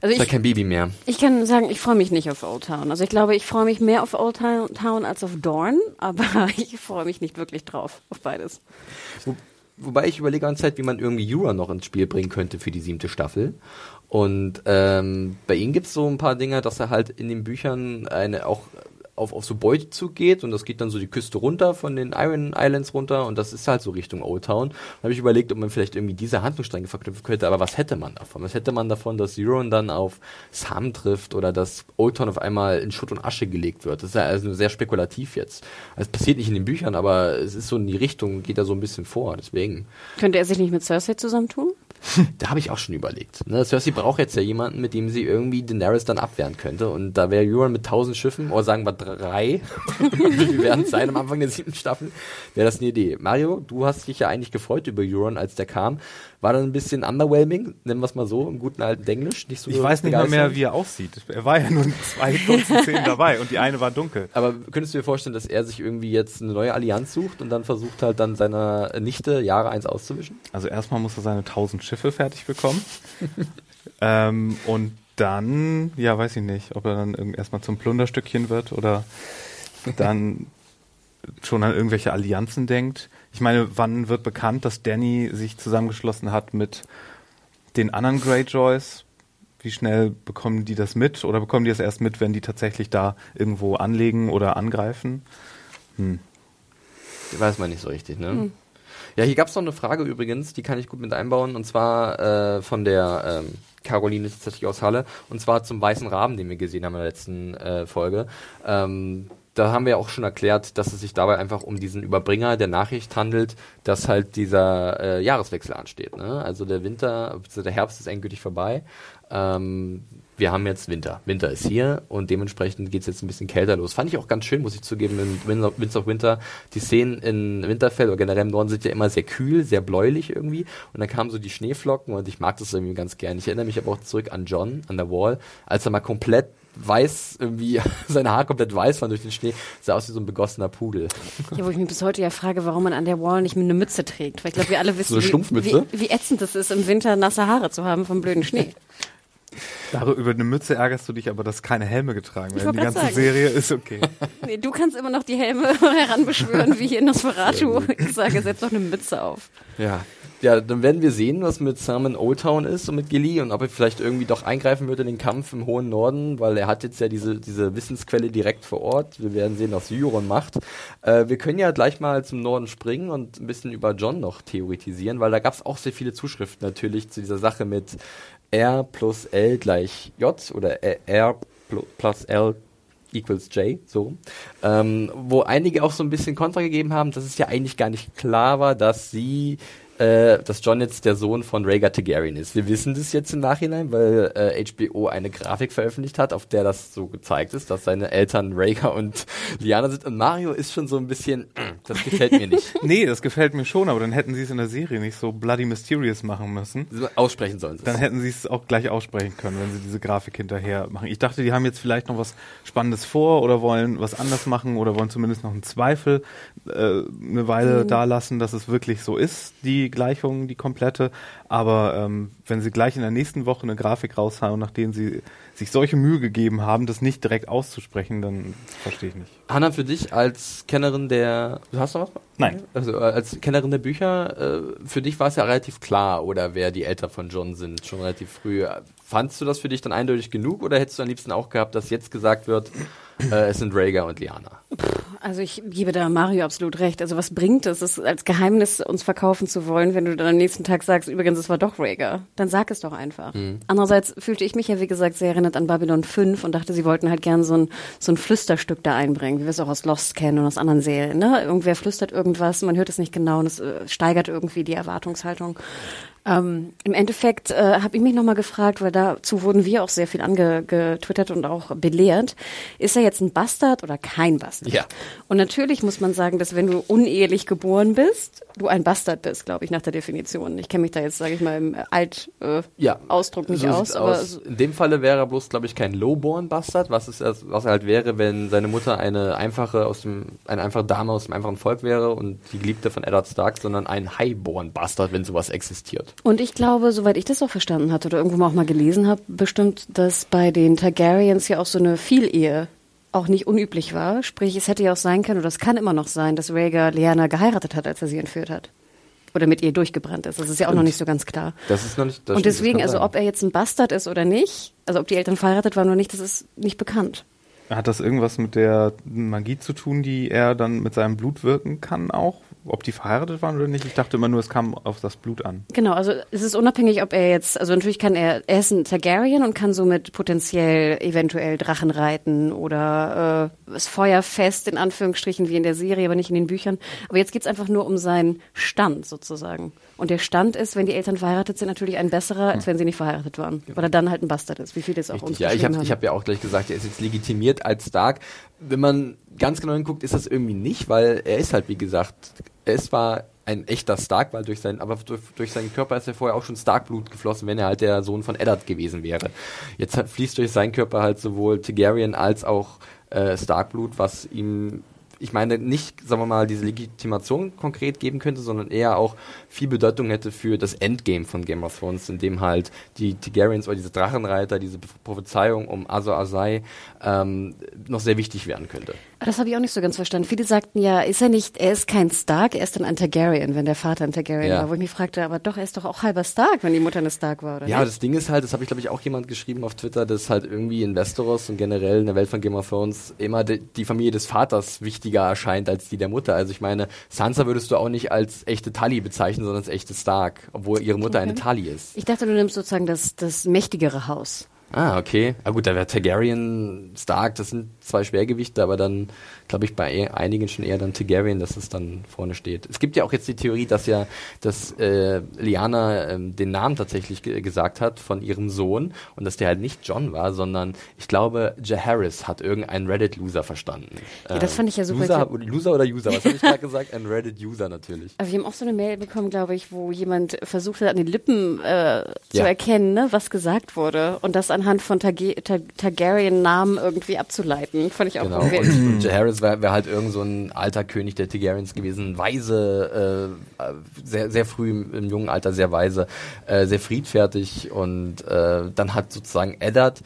Also Ist ja ich, kein Baby mehr. ich kann sagen, ich freue mich nicht auf Old Town. Also ich glaube, ich freue mich mehr auf Old Town als auf Dorn, aber <laughs> ich freue mich nicht wirklich drauf, auf beides. Wo, wobei ich überlege an Zeit, wie man irgendwie Euron noch ins Spiel bringen könnte für die siebte Staffel. Und ähm, bei ihm gibt's so ein paar Dinge, dass er halt in den Büchern eine auch auf, auf so Beute zugeht und das geht dann so die Küste runter von den Iron Islands runter und das ist halt so Richtung Old Town. Da habe ich überlegt, ob man vielleicht irgendwie diese Handlungsstränge verknüpfen könnte, aber was hätte man davon? Was hätte man davon, dass Euron dann auf Sam trifft oder dass Old Town auf einmal in Schutt und Asche gelegt wird? Das ist ja also sehr spekulativ jetzt. Es passiert nicht in den Büchern, aber es ist so in die Richtung, geht da so ein bisschen vor, deswegen. Könnte er sich nicht mit Cersei zusammentun? <laughs> Da habe ich auch schon überlegt. Ne? Cersei braucht jetzt ja jemanden, mit dem sie irgendwie Daenerys dann abwehren könnte. Und da wäre Euron mit tausend Schiffen, oder sagen wir drei, <laughs> wie werden sein am Anfang der siebten Staffel, wäre das eine Idee. Mario, du hast dich ja eigentlich gefreut über Euron, als der kam. War dann ein bisschen underwhelming, nennen wir es mal so, im guten alten Englisch. Nicht so Ich weiß nicht mehr, begeisternd. wie er aussieht. Er war ja nur in zwei kurzen Szenen dabei und die eine war dunkel. Aber könntest du dir vorstellen, dass er sich irgendwie jetzt eine neue Allianz sucht und dann versucht halt dann seiner Nichte Jahre eins auszuwischen? Also erstmal muss er seine tausend Schiffe fertig bekommen. <laughs> ähm, und dann, ja, weiß ich nicht, ob er dann irgend- erstmal zum Plunderstückchen wird oder dann <laughs> schon an irgendwelche Allianzen denkt. Ich meine, wann wird bekannt, dass Danny sich zusammengeschlossen hat mit den anderen Greyjoys? Wie schnell bekommen die das mit? Oder bekommen die das erst mit, wenn die tatsächlich da irgendwo anlegen oder angreifen? Weiß man nicht so richtig, ne? Ja, hier gab es noch eine Frage übrigens, die kann ich gut mit einbauen, und zwar äh, von der ähm, Caroline tatsächlich aus Halle, und zwar zum weißen Raben, den wir gesehen haben in der letzten äh, Folge. Ähm, da haben wir auch schon erklärt, dass es sich dabei einfach um diesen Überbringer der Nachricht handelt, dass halt dieser äh, Jahreswechsel ansteht. Ne? Also der Winter, beziehungsweise der Herbst ist endgültig vorbei. Ähm, wir haben jetzt Winter. Winter ist hier und dementsprechend geht es jetzt ein bisschen kälter los. Fand ich auch ganz schön, muss ich zugeben, in Winds- of Winter. Die Szenen in Winterfell oder generell im Norden sind ja immer sehr kühl, sehr bläulich irgendwie. Und dann kamen so die Schneeflocken und ich mag das irgendwie ganz gern. Ich erinnere mich aber auch zurück an John, an der Wall, als er mal komplett weiß, irgendwie <laughs> seine Haare komplett weiß waren durch den Schnee, sah aus wie so ein begossener Pudel. Ja, wo ich mich bis heute ja frage, warum man an der Wall nicht eine Mütze trägt. Weil ich glaube, wir alle wissen, eine wie, wie, wie ätzend es ist, im Winter nasse Haare zu haben vom blöden Schnee. Darüber über eine Mütze ärgerst du dich aber, dass keine Helme getragen werden. Die ganze sagen. Serie ist okay. <laughs> Nee, du kannst immer noch die Helme <laughs> heranbeschwören, wie hier in Nosferatu. Ich sage, setz doch eine Mütze auf. Ja. Ja, dann werden wir sehen, was mit Sam in Old Town ist und mit Gilly und ob er vielleicht irgendwie doch eingreifen wird in den Kampf im hohen Norden, weil er hat jetzt ja diese, diese Wissensquelle direkt vor Ort. Wir werden sehen, was Euron macht. Äh, wir können ja gleich mal zum Norden springen und ein bisschen über John noch theoretisieren, weil da gab es auch sehr viele Zuschriften natürlich zu dieser Sache mit R plus L gleich J oder R pl- plus L equals J, so. Ähm, wo einige auch so ein bisschen Kontra gegeben haben, dass es ja eigentlich gar nicht klar war, dass sie, äh, dass John jetzt der Sohn von Rhaegar Targaryen ist. Wir wissen das jetzt im Nachhinein, weil äh, HBO eine Grafik veröffentlicht hat, auf der das so gezeigt ist, dass seine Eltern Rhaegar <laughs> und Lyanna sind. Und Mario ist schon so ein bisschen, mm, das gefällt mir nicht. <laughs> Nee, das gefällt mir schon, aber dann hätten sie es in der Serie nicht so bloody mysterious machen müssen. Aussprechen sollen sie Dann hätten sie es auch gleich aussprechen können, wenn sie diese Grafik hinterher machen. Ich dachte, die haben jetzt vielleicht noch was Spannendes vor oder wollen was anders machen oder wollen zumindest noch einen Zweifel äh, eine Weile da lassen, dass es wirklich so ist, die Gleichung, die komplette. Aber ähm, wenn sie gleich in der nächsten Woche eine Grafik raushauen, nachdem sie sich solche Mühe gegeben haben, das nicht direkt auszusprechen, dann verstehe ich nicht. Hanna, für dich als Kennerin der, du hast noch was? Nein. Also äh, als Kennerin der Bücher, äh, für dich war es ja relativ klar, oder wer die Eltern von John sind, schon relativ früh. Fandst du das für dich dann eindeutig genug oder hättest du am liebsten auch gehabt, dass jetzt gesagt wird, äh, es sind Rhaegar und Lyanna? Also ich gebe da Mario absolut recht. Also was bringt es, es als Geheimnis uns verkaufen zu wollen, wenn du dann am nächsten Tag sagst, übrigens, es war doch Rhaegar. Dann sag es doch einfach. Andererseits fühlte ich mich ja, wie gesagt, sehr erinnert an Babylon 5 und dachte, sie wollten halt gern so ein, so ein Flüsterstück da einbringen, wie wir es auch aus Lost kennen und aus anderen Serien. Ne? Irgendwer flüstert irgendwas, man hört es nicht genau und es äh, steigert irgendwie die Erwartungshaltung. Ähm, Im Endeffekt äh, habe ich mich nochmal gefragt, weil dazu wurden wir auch sehr viel angetwittert und auch belehrt. Ist er jetzt ein Bastard oder kein Bastard? Ja. Und natürlich muss man sagen, dass wenn du unehelich geboren bist, du ein Bastard bist, glaube ich, nach der Definition. Ich kenne mich da jetzt, sage ich mal, im Alt-Ausdruck äh, nicht so aus. Aber aus. In dem Falle wäre er bloß, glaube ich, kein Lowborn-Bastard, was, was er halt wäre, wenn seine Mutter eine einfache aus dem, eine einfache Dame aus dem einfachen Volk wäre und die Geliebte von Eddard Stark, sondern ein Highborn-Bastard, wenn sowas existiert. Und ich glaube, soweit ich das auch verstanden hatte oder irgendwo mal auch mal gelesen habe, bestimmt, dass bei den Targaryens ja auch so eine Vielehe auch nicht unüblich war. Sprich, es hätte ja auch sein können, oder es kann immer noch sein, dass Rhaegar Lyanna geheiratet hat, als er sie entführt hat. Oder mit ihr durchgebrannt ist. Das ist ja auch noch nicht so ganz klar. Das ist noch nicht. Das Und stimmt, das deswegen, kann also ob er jetzt ein Bastard ist oder nicht, also ob die Eltern verheiratet waren oder nicht, das ist nicht bekannt. Hat das irgendwas mit der Magie zu tun, die er dann mit seinem Blut wirken kann auch? Ob die verheiratet waren oder nicht? Ich dachte immer nur, es kam auf das Blut an. Genau, also es ist unabhängig, ob er jetzt, also natürlich kann er, er ist ein Targaryen und kann somit potenziell eventuell Drachen reiten oder äh, das Feuerfest in Anführungsstrichen wie in der Serie, aber nicht in den Büchern. Aber jetzt geht's einfach nur um seinen Stand sozusagen. Und der Stand ist, wenn die Eltern verheiratet sind, natürlich ein besserer, als wenn sie nicht verheiratet waren. Weil er dann halt ein Bastard ist, wie viele es auch Richtig, uns ja, ich habe hab ja auch gleich gesagt, er ist jetzt legitimiert als Stark. Wenn man ganz genau hinguckt, ist das irgendwie nicht, weil er ist halt, wie gesagt, er ist zwar ein echter Stark, weil durch seinen, aber durch, durch seinen Körper ist er vorher auch schon Stark-Blut geflossen, wenn er halt der Sohn von Eddard gewesen wäre. Jetzt hat, fließt durch seinen Körper halt sowohl Targaryen als auch äh, Stark-Blut, was ihm ich meine, nicht, sagen wir mal, diese Legitimation konkret geben könnte, sondern eher auch viel Bedeutung hätte für das Endgame von Game of Thrones, in dem halt die Targaryens oder diese Drachenreiter, diese Prophezeiung um Azor Ahai ähm, noch sehr wichtig werden könnte. Das habe ich auch nicht so ganz verstanden. Viele sagten ja, ist er nicht, er ist kein Stark, er ist dann ein Targaryen, wenn der Vater ein Targaryen Ja. war. Wo ich mich fragte, aber doch, er ist doch auch halber Stark, wenn die Mutter eine Stark war, oder Ja, nicht? das Ding ist halt, das habe ich glaube ich auch jemand geschrieben auf Twitter, dass halt irgendwie in Westeros und generell in der Welt von Game of Thrones immer die, die Familie des Vaters wichtiger erscheint als die der Mutter. Also ich meine, Sansa würdest du auch nicht als echte Tully bezeichnen, sondern als echte Stark, obwohl ihre Mutter eine Tully ist. Ich dachte, du nimmst sozusagen das, das mächtigere Haus. Ah, okay. Ah gut, da wäre Targaryen, Stark, das sind zwei Schwergewichte, aber dann glaube ich bei e- einigen schon eher dann Targaryen, dass es dann vorne steht. Es gibt ja auch jetzt die Theorie, dass ja, dass äh, Lyanna ähm, den Namen tatsächlich ge gesagt hat von ihrem Sohn und dass der halt nicht John war, sondern ich glaube, Jaharis hat irgendein Reddit-Loser verstanden. Ja, das fand ich ja super. Loser, Loser oder User? Was habe ich gerade gesagt? Ein Reddit-User natürlich. Aber wir haben auch so eine Mail bekommen, glaube ich, wo jemand versucht hat, an den Lippen äh, zu Ja. erkennen, ne, was gesagt wurde und das anhand von Targa Tar Targaryen-Namen irgendwie abzuleiten. Fand ich auch Genau. Und, und Jaehaerys wäre wär halt irgend so ein alter König der Targaryens gewesen, weise, äh, sehr, sehr früh im, im jungen Alter sehr weise, äh, sehr friedfertig und äh, dann hat sozusagen Eddard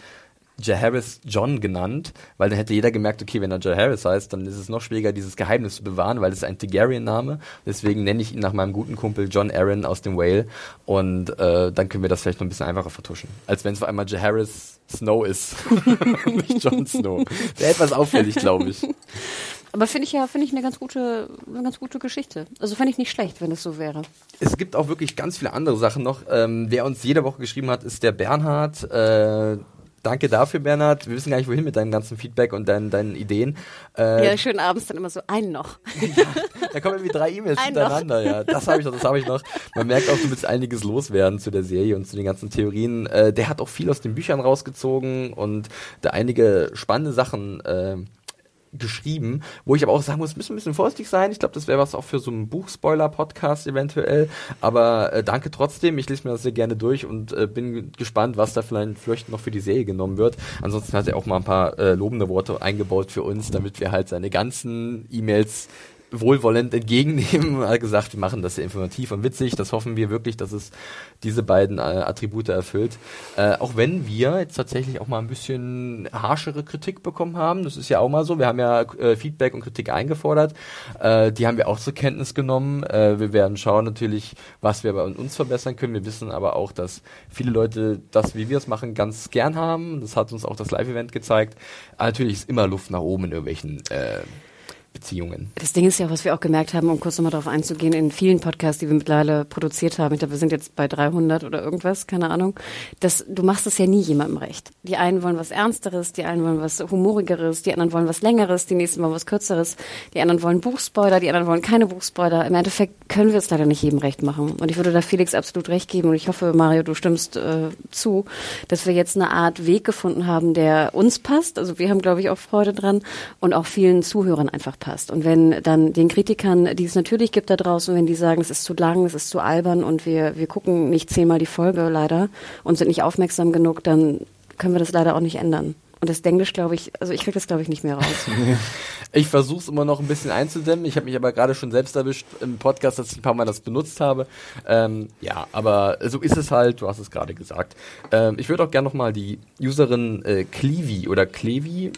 Jaehaerys John genannt, weil dann hätte jeder gemerkt, okay, wenn er Jaehaerys heißt, dann ist es noch schwieriger, dieses Geheimnis zu bewahren, weil es ein Targaryen-Name. Deswegen nenne ich ihn nach meinem guten Kumpel John Aaron aus dem Whale und äh, dann können wir das vielleicht noch ein bisschen einfacher vertuschen, als wenn es auf einmal Jaehaerys Snow ist, <laughs> nicht Jon Snow. Wäre etwas auffällig, glaube ich. Aber finde ich ja, finde ich eine ganz gute, eine ganz gute Geschichte. Also fände ich nicht schlecht, wenn es so wäre. Es gibt auch wirklich ganz viele andere Sachen noch. Ähm, wer uns jede Woche geschrieben hat, ist der Bernhard. Äh, danke dafür, Bernhard. Wir wissen gar nicht, wohin mit deinem ganzen Feedback und deinen, deinen Ideen. Äh, ja, schön abends dann immer so einen noch. <laughs> Da kommen irgendwie drei E-Mails Ein hintereinander, ja. Das habe ich noch, das habe ich noch. Man merkt auch, du willst einiges loswerden zu der Serie und zu den ganzen Theorien. Äh, der hat auch viel aus den Büchern rausgezogen und da einige spannende Sachen äh, geschrieben, wo ich aber auch sagen muss, müssen ein bisschen vorsichtig sein. Ich glaube, das wäre was auch für so einen Buchspoiler-Podcast eventuell. Aber äh, danke trotzdem. Ich lese mir das sehr gerne durch und äh, bin gespannt, was da vielleicht, vielleicht noch für die Serie genommen wird. Ansonsten hat er auch mal ein paar äh, lobende Worte eingebaut für uns, damit wir halt seine ganzen E-Mails wohlwollend entgegennehmen. Er <laughs> hat gesagt, wir machen das sehr informativ und witzig. Das hoffen wir wirklich, dass es diese beiden äh, Attribute erfüllt. Äh, auch wenn wir jetzt tatsächlich auch mal ein bisschen harschere Kritik bekommen haben. Das ist ja auch mal so. Wir haben ja äh, Feedback und Kritik eingefordert. Äh, die haben wir auch zur Kenntnis genommen. Äh, wir werden schauen natürlich, was wir bei uns verbessern können. Wir wissen aber auch, dass viele Leute das, wie wir es machen, ganz gern haben. Das hat uns auch das Live-Event gezeigt. Aber natürlich ist immer Luft nach oben in irgendwelchen äh, Beziehungen. Das Ding ist ja, was wir auch gemerkt haben, um kurz nochmal darauf einzugehen, in vielen Podcasts, die wir mittlerweile produziert haben, ich glaube, wir sind jetzt bei 300 oder irgendwas, keine Ahnung, dass du machst es ja nie jemandem recht. Die einen wollen was Ernsteres, die einen wollen was Humorigeres, die anderen wollen was Längeres, die nächsten wollen was Kürzeres, die anderen wollen Buchspoiler, die anderen wollen keine Buchspoiler. Im Endeffekt können wir es leider nicht jedem recht machen. Und ich würde da Felix absolut recht geben und ich hoffe, Mario, du stimmst äh, zu, dass wir jetzt eine Art Weg gefunden haben, der uns passt. Also wir haben, glaube ich, auch Freude dran und auch vielen Zuhörern einfach passt. Und wenn dann den Kritikern, die es natürlich gibt da draußen, wenn die sagen, es ist zu lang, es ist zu albern und wir, wir gucken nicht zehnmal die Folge leider und sind nicht aufmerksam genug, dann können wir das leider auch nicht ändern. Und das Englisch, glaube ich, also ich kriege das, glaube ich, nicht mehr raus. <laughs> Ich versuche es immer noch ein bisschen einzudämmen. Ich habe mich aber gerade schon selbst erwischt im Podcast, dass ich ein paar Mal das benutzt habe. Ähm, ja, aber so ist es halt. Du hast es gerade gesagt. Ähm, ich würde auch gerne nochmal die Userin äh, Clevi oder Clevi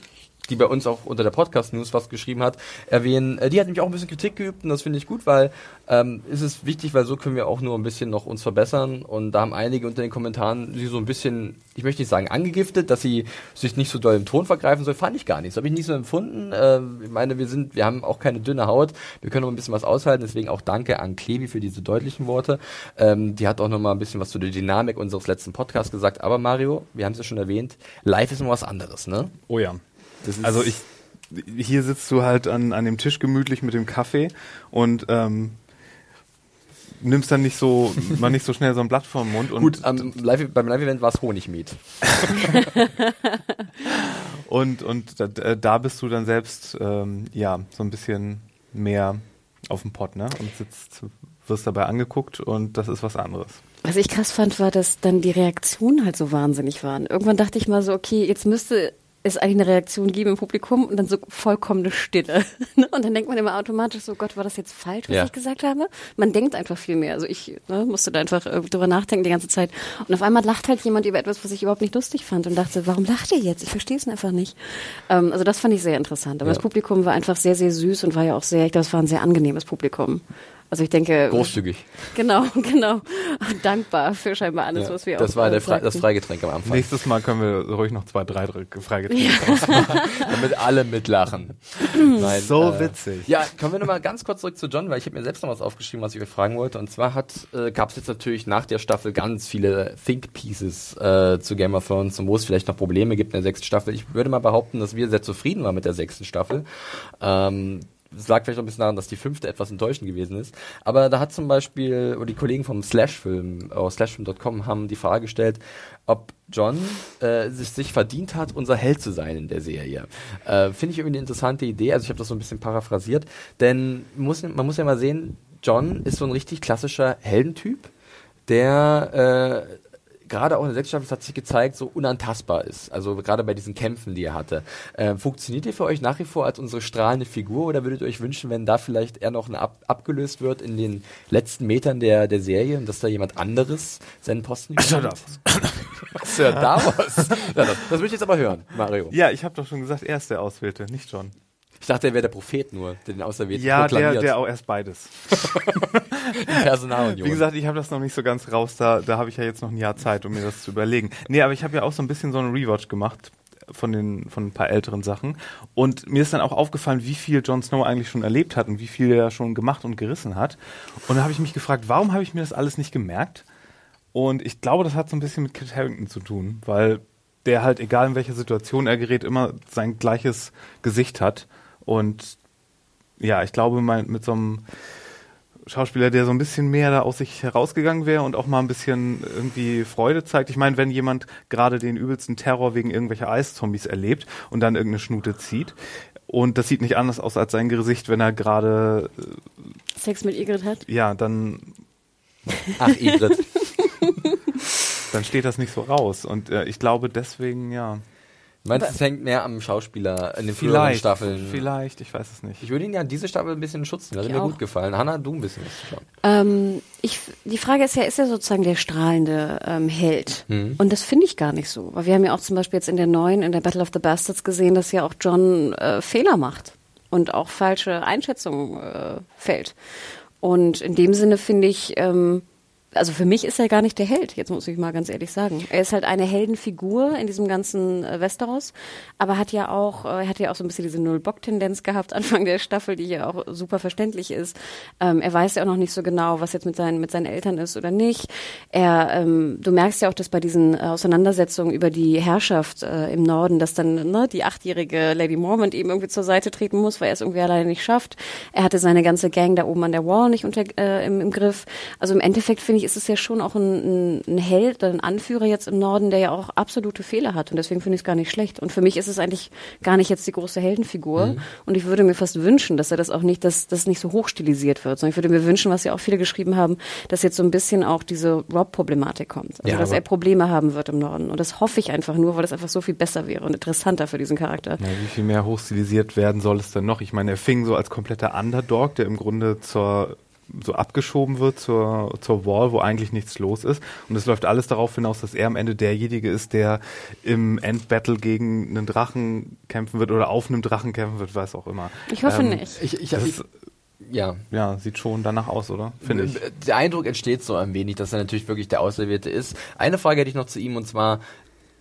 die bei uns auch unter der Podcast-News was geschrieben hat, erwähnen. Äh, die hat nämlich auch ein bisschen Kritik geübt und das finde ich gut, weil ähm, ist es wichtig, weil so können wir auch nur ein bisschen noch uns verbessern und da haben einige unter den Kommentaren sie so ein bisschen, ich möchte nicht sagen angegiftet, dass sie sich nicht so doll im Ton vergreifen soll, fand ich gar nicht. Das habe ich nicht so empfunden. Äh, ich meine, wir sind, wir haben auch keine dünne Haut, wir können noch ein bisschen was aushalten, deswegen auch danke an Klebi für diese deutlichen Worte. Ähm, die hat auch noch mal ein bisschen was zu der Dynamik unseres letzten Podcasts gesagt, aber Mario, wir haben es ja schon erwähnt, live ist immer was anderes, ne? Oh ja also ich, hier sitzt du halt an, an dem Tisch gemütlich mit dem Kaffee und ähm, nimmst dann nicht so, <laughs> mal nicht so schnell so ein Blatt vom Mund. Und Gut, am Live, beim Live-Event war es Honigmiet. <laughs> und und da, da, bist du dann selbst, ähm, ja, so ein bisschen mehr auf dem Pott, ne? Und sitzt, wirst dabei angeguckt und das ist was anderes. Was ich krass fand, war, dass dann die Reaktionen halt so wahnsinnig waren. Irgendwann dachte ich mal so, okay, jetzt müsste es eigentlich eine Reaktion geben im Publikum und dann so vollkommene Stille. <laughs> Ne? und dann denkt man immer automatisch so, Gott, war das jetzt falsch, was ja. ich gesagt habe? Man denkt einfach viel mehr. Also ich ne, musste da einfach äh, drüber nachdenken die ganze Zeit. Und auf einmal lacht halt jemand über etwas, was ich überhaupt nicht lustig fand und dachte, warum lacht ihr jetzt? Ich verstehe es einfach nicht. Ähm, also das fand ich sehr interessant. Aber ja. das Publikum war einfach sehr, sehr süß und war ja auch sehr, ich glaube, es war ein sehr angenehmes Publikum. Also ich denke. Großzügig. <laughs> Genau, genau. Dankbar für scheinbar alles, ja, was wir Das war der Fre das Freigetränk am Anfang. Nächstes Mal können wir ruhig noch zwei, drei Freigetränke ja. <laughs> Damit alle mitlachen. <clears throat> Nein, so äh, witzig. Ja, kommen wir nochmal ganz kurz zurück zu John, weil ich habe mir selbst noch was aufgeschrieben, was ich euch fragen wollte. Und zwar hat äh, gab es jetzt natürlich nach der Staffel ganz viele Think Pieces äh, zu Game of Thrones und wo es vielleicht noch Probleme gibt in der sechsten Staffel. Ich würde mal behaupten, dass wir sehr zufrieden waren mit der sechsten Staffel. Ähm, das lag vielleicht auch ein bisschen daran, dass die fünfte etwas enttäuschend gewesen ist. Aber da hat zum Beispiel, oder die Kollegen vom Slashfilm, aus slashfilm.com haben die Frage gestellt, ob John äh, sich, sich verdient hat, unser Held zu sein in der Serie. Äh, Finde ich irgendwie eine interessante Idee. Also ich habe das so ein bisschen paraphrasiert. Denn muss, man muss ja mal sehen, John ist so ein richtig klassischer Heldentyp, der äh, gerade auch in der sechsten Staffel hat sich gezeigt, so unantastbar ist. Also gerade bei diesen Kämpfen, die er hatte. Äh, funktioniert ihr für euch nach wie vor als unsere strahlende Figur oder würdet ihr euch wünschen, wenn da vielleicht er noch ab, abgelöst wird in den letzten Metern der, der Serie und dass da jemand anderes seinen Posten übernimmt? Sir Davos. <laughs> <laughs> ja, das, das will ich jetzt aber hören, Mario. Ja, ich habe doch schon gesagt, er ist der Auswählte, nicht John. Ich dachte, er wäre der Prophet nur, der den Auserwählten Ja, der, der auch erst beides. <laughs> Personalunion. Wie gesagt, ich habe das noch nicht so ganz raus, da, da habe ich ja jetzt noch ein Jahr Zeit, um mir das zu überlegen. Nee, aber ich habe ja auch so ein bisschen so einen Rewatch gemacht von den von ein paar älteren Sachen und mir ist dann auch aufgefallen, wie viel Jon Snow eigentlich schon erlebt hat und wie viel er schon gemacht und gerissen hat. Und da habe ich mich gefragt, warum habe ich mir das alles nicht gemerkt? Und ich glaube, das hat so ein bisschen mit Kit Harington zu tun, weil der halt, egal in welcher Situation er gerät, immer sein gleiches Gesicht hat und ja, ich glaube, mein, mit so einem Schauspieler, der so ein bisschen mehr da aus sich herausgegangen wäre und auch mal ein bisschen irgendwie Freude zeigt. Ich meine, wenn jemand gerade den übelsten Terror wegen irgendwelcher Eiszombies erlebt und dann irgendeine Schnute zieht, und das sieht nicht anders aus als sein Gesicht, wenn er gerade äh, Sex mit Igrit hat. Ja, dann. Ach, Igrit. <laughs> dann steht das nicht so raus. Und äh, ich glaube deswegen, ja. Meinst du, es hängt mehr am Schauspieler in den vielleicht, Staffeln? Vielleicht, ich weiß es nicht. Ich würde ihn ja diese Staffel ein bisschen schützen. Das hat mir auch. gut gefallen. Hanna, du ein bisschen was zu schauen. Ähm, ich, die Frage ist ja, ist er sozusagen der strahlende ähm, Held? Mhm. Und das finde ich gar nicht so. Weil wir haben ja auch zum Beispiel jetzt in der neuen, in der Battle of the Bastards gesehen, dass ja auch John äh, Fehler macht und auch falsche Einschätzungen äh, fällt. Und in dem Sinne finde ich, ähm, also für mich ist er gar nicht der Held, jetzt muss ich mal ganz ehrlich sagen. Er ist halt eine Heldenfigur in diesem ganzen äh, Westeros, aber hat ja auch, äh, hat ja auch so ein bisschen diese Null-Bock-Tendenz gehabt <laughs> Anfang der Staffel, die ja auch super verständlich ist. Ähm, er weiß ja auch noch nicht so genau, was jetzt mit seinen, mit seinen Eltern ist oder nicht. Er, ähm, du merkst ja auch, dass bei diesen äh, Auseinandersetzungen über die Herrschaft äh, im Norden, dass dann ne, die achtjährige Lady Mormont ihm irgendwie zur Seite treten muss, weil er es irgendwie alleine nicht schafft. Er hatte seine ganze Gang da oben an der Wall nicht unter, äh, im, im Griff. Also im Endeffekt finde ich, ist es ja schon auch ein, ein, ein Held, ein Anführer jetzt im Norden, der ja auch absolute Fehler hat. Und deswegen finde ich es gar nicht schlecht. Und für mich ist es eigentlich gar nicht jetzt die große Heldenfigur. Mhm. Und ich würde mir fast wünschen, dass er das auch nicht, dass das nicht so hochstilisiert wird, sondern ich würde mir wünschen, was ja auch viele geschrieben haben, dass jetzt so ein bisschen auch diese Rob-Problematik kommt. Also Ja, dass er Probleme haben wird im Norden. Und das hoffe ich einfach nur, weil das einfach so viel besser wäre und interessanter für diesen Charakter. Ja, wie viel mehr hochstilisiert werden soll es denn noch? Ich meine, er fing so als kompletter Underdog, der im Grunde zur so abgeschoben wird zur, zur Wall, wo eigentlich nichts los ist. Und es läuft alles darauf hinaus, dass er am Ende derjenige ist, der im Endbattle gegen einen Drachen kämpfen wird oder auf einem Drachen kämpfen wird, weiß auch immer. Ich hoffe Ähm, nicht. Ich, ich, Das ich, ja. ja, sieht schon danach aus, oder? Finde ich. Der Eindruck entsteht so ein wenig, dass er natürlich wirklich der Auserwählte ist. Eine Frage hätte ich noch zu ihm und zwar,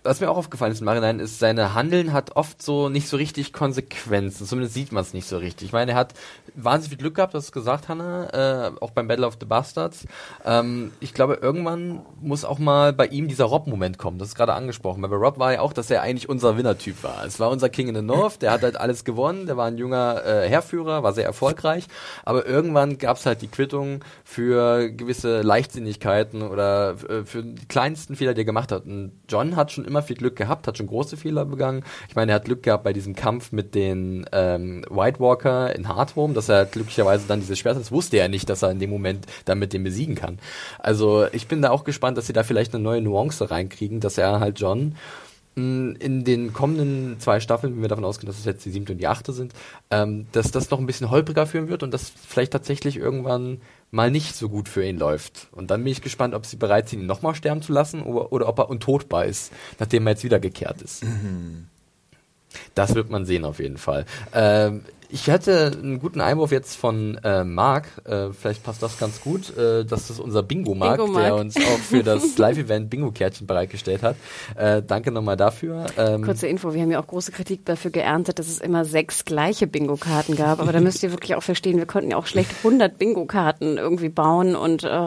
was mir auch aufgefallen ist im Nachhinein, ist, seine Handeln hat oft so nicht so richtig Konsequenzen. Zumindest sieht man es nicht so richtig. Ich meine, er hat wahnsinnig viel Glück gehabt, das du gesagt, Hannah, äh, auch beim Battle of the Bastards. Ähm, ich glaube, irgendwann muss auch mal bei ihm dieser Rob-Moment kommen. Das ist gerade angesprochen. Weil bei Rob war ja auch, dass er eigentlich unser Winnertyp war. Es war unser King in the North, der hat halt alles gewonnen, der war ein junger äh, Heerführer, war sehr erfolgreich. Aber irgendwann gab es halt die Quittung für gewisse Leichtsinnigkeiten oder äh, für die kleinsten Fehler, die er gemacht hat. Und John hat schon immer viel Glück gehabt, hat schon große Fehler begangen. Ich meine, er hat Glück gehabt bei diesem Kampf mit den ähm, White Walker in Hardhome, dass er glücklicherweise dann dieses Schwert hat. Das wusste er nicht, dass er in dem Moment damit den besiegen kann. Also ich bin da auch gespannt, dass sie da vielleicht eine neue Nuance reinkriegen, dass er halt John mh, in den kommenden zwei Staffeln, wenn wir davon ausgehen, dass es jetzt die siebte und die achte sind, ähm, dass das noch ein bisschen holpriger führen wird und das vielleicht tatsächlich irgendwann mal nicht so gut für ihn läuft. Und dann bin ich gespannt, ob sie bereit sind, ihn nochmal sterben zu lassen oder, oder ob er untotbar ist, nachdem er jetzt wiedergekehrt ist. Das wird man sehen auf jeden Fall. Ähm, ich hatte einen guten Einwurf jetzt von äh, Marc, äh, vielleicht passt das ganz gut, äh, das ist unser Bingo-Marc, Bingo-Marc. der uns auch für das <laughs> Live-Event Bingo-Kärtchen bereitgestellt hat. Äh, danke nochmal dafür. Ähm, Kurze Info, wir haben ja auch große Kritik dafür geerntet, dass es immer sechs gleiche Bingo-Karten gab. Aber da müsst ihr wirklich auch verstehen, wir konnten ja auch schlecht 100 Bingo-Karten irgendwie bauen und äh,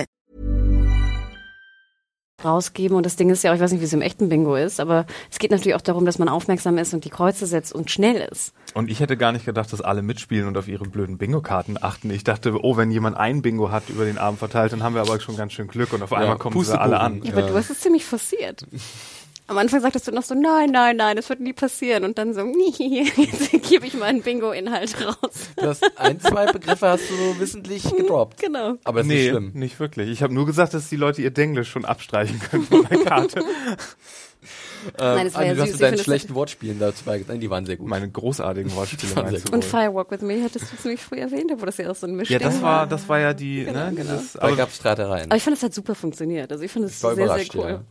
Rausgeben. Und das Ding ist ja auch, ich weiß nicht, wie es im echten Bingo ist, aber es geht natürlich auch darum, dass man aufmerksam ist und die Kreuze setzt und schnell ist. Und ich hätte gar nicht gedacht, dass alle mitspielen und auf ihre blöden Bingo-Karten achten. Ich dachte, oh, wenn jemand ein Bingo hat über den Abend verteilt, dann haben wir aber schon ganz schön Glück und auf einmal kommen sie alle an. Ja, aber du hast es ziemlich forciert. Am Anfang sagtest du noch so, nein, nein, nein, das wird nie passieren. Und dann so, <laughs> jetzt gebe ich meinen Bingo-Inhalt raus. du hast ein, zwei Begriffe hast du wissentlich gedroppt. Genau. Aber ist nee, nicht schlimm. nicht wirklich. Ich habe nur gesagt, dass die Leute ihr Denglisch schon abstreichen können von der Karte. <laughs> Nein, das war ja du hast süß. mit Ich deinen schlechten Wortspielen dazu beigetragen. Nein, die waren sehr gut. Meine großartigen Wortspiele meinst ich du Und. Firewalk with Me hattest du ziemlich früh erwähnt, wo das ja auch so ein Mischding Ja, das war, das war ja die, Genau, ne, genau. dieses, da aber gab es Streitereien. Aber ich fand, es hat super funktioniert. Also ich fand es sehr, sehr cool.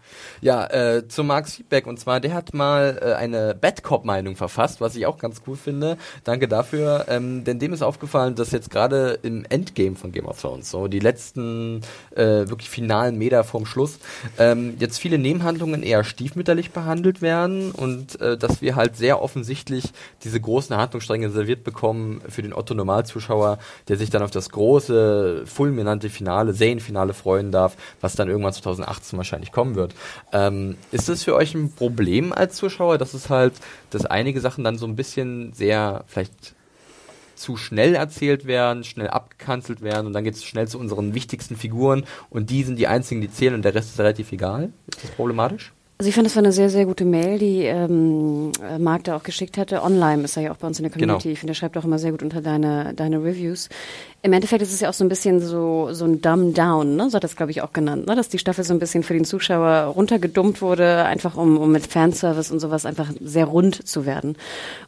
ja. Ja, äh, zu Marks Feedback und zwar, der hat mal äh, eine Badcop-Meinung verfasst, was ich auch ganz cool finde. Danke dafür. Ähm, denn dem ist aufgefallen, dass jetzt gerade im Endgame von Game of Thrones, so die letzten äh, wirklich finalen Meter vorm Schluss, ähm, jetzt viele Nebenhandlungen eher stiefmütterlich behandelt werden und äh, dass wir halt sehr offensichtlich diese großen Handlungsstränge serviert bekommen für den Otto Normalzuschauer, der sich dann auf das große, fulminante Finale, Serienfinale freuen darf, was dann irgendwann 2018 wahrscheinlich kommen wird. Ähm, ist das für euch ein Problem als Zuschauer, dass es halt, dass einige Sachen dann so ein bisschen sehr vielleicht zu schnell erzählt werden, schnell abgekanzelt werden und dann geht es schnell zu unseren wichtigsten Figuren und die sind die einzigen, die zählen und der Rest ist relativ egal? Ist das problematisch? Also ich fand, das war eine sehr, sehr gute Mail, die ähm, äh, Marc da auch geschickt hatte. Online ist er ja auch bei uns in der Community. Genau. Ich finde, er schreibt auch immer sehr gut unter deine, deine Reviews. Im Endeffekt ist es ja auch so ein bisschen so, so ein Dumb Down, ne? so hat das glaube ich auch genannt, ne? dass die Staffel so ein bisschen für den Zuschauer runtergedummt wurde, einfach um, um mit Fanservice und sowas einfach sehr rund zu werden.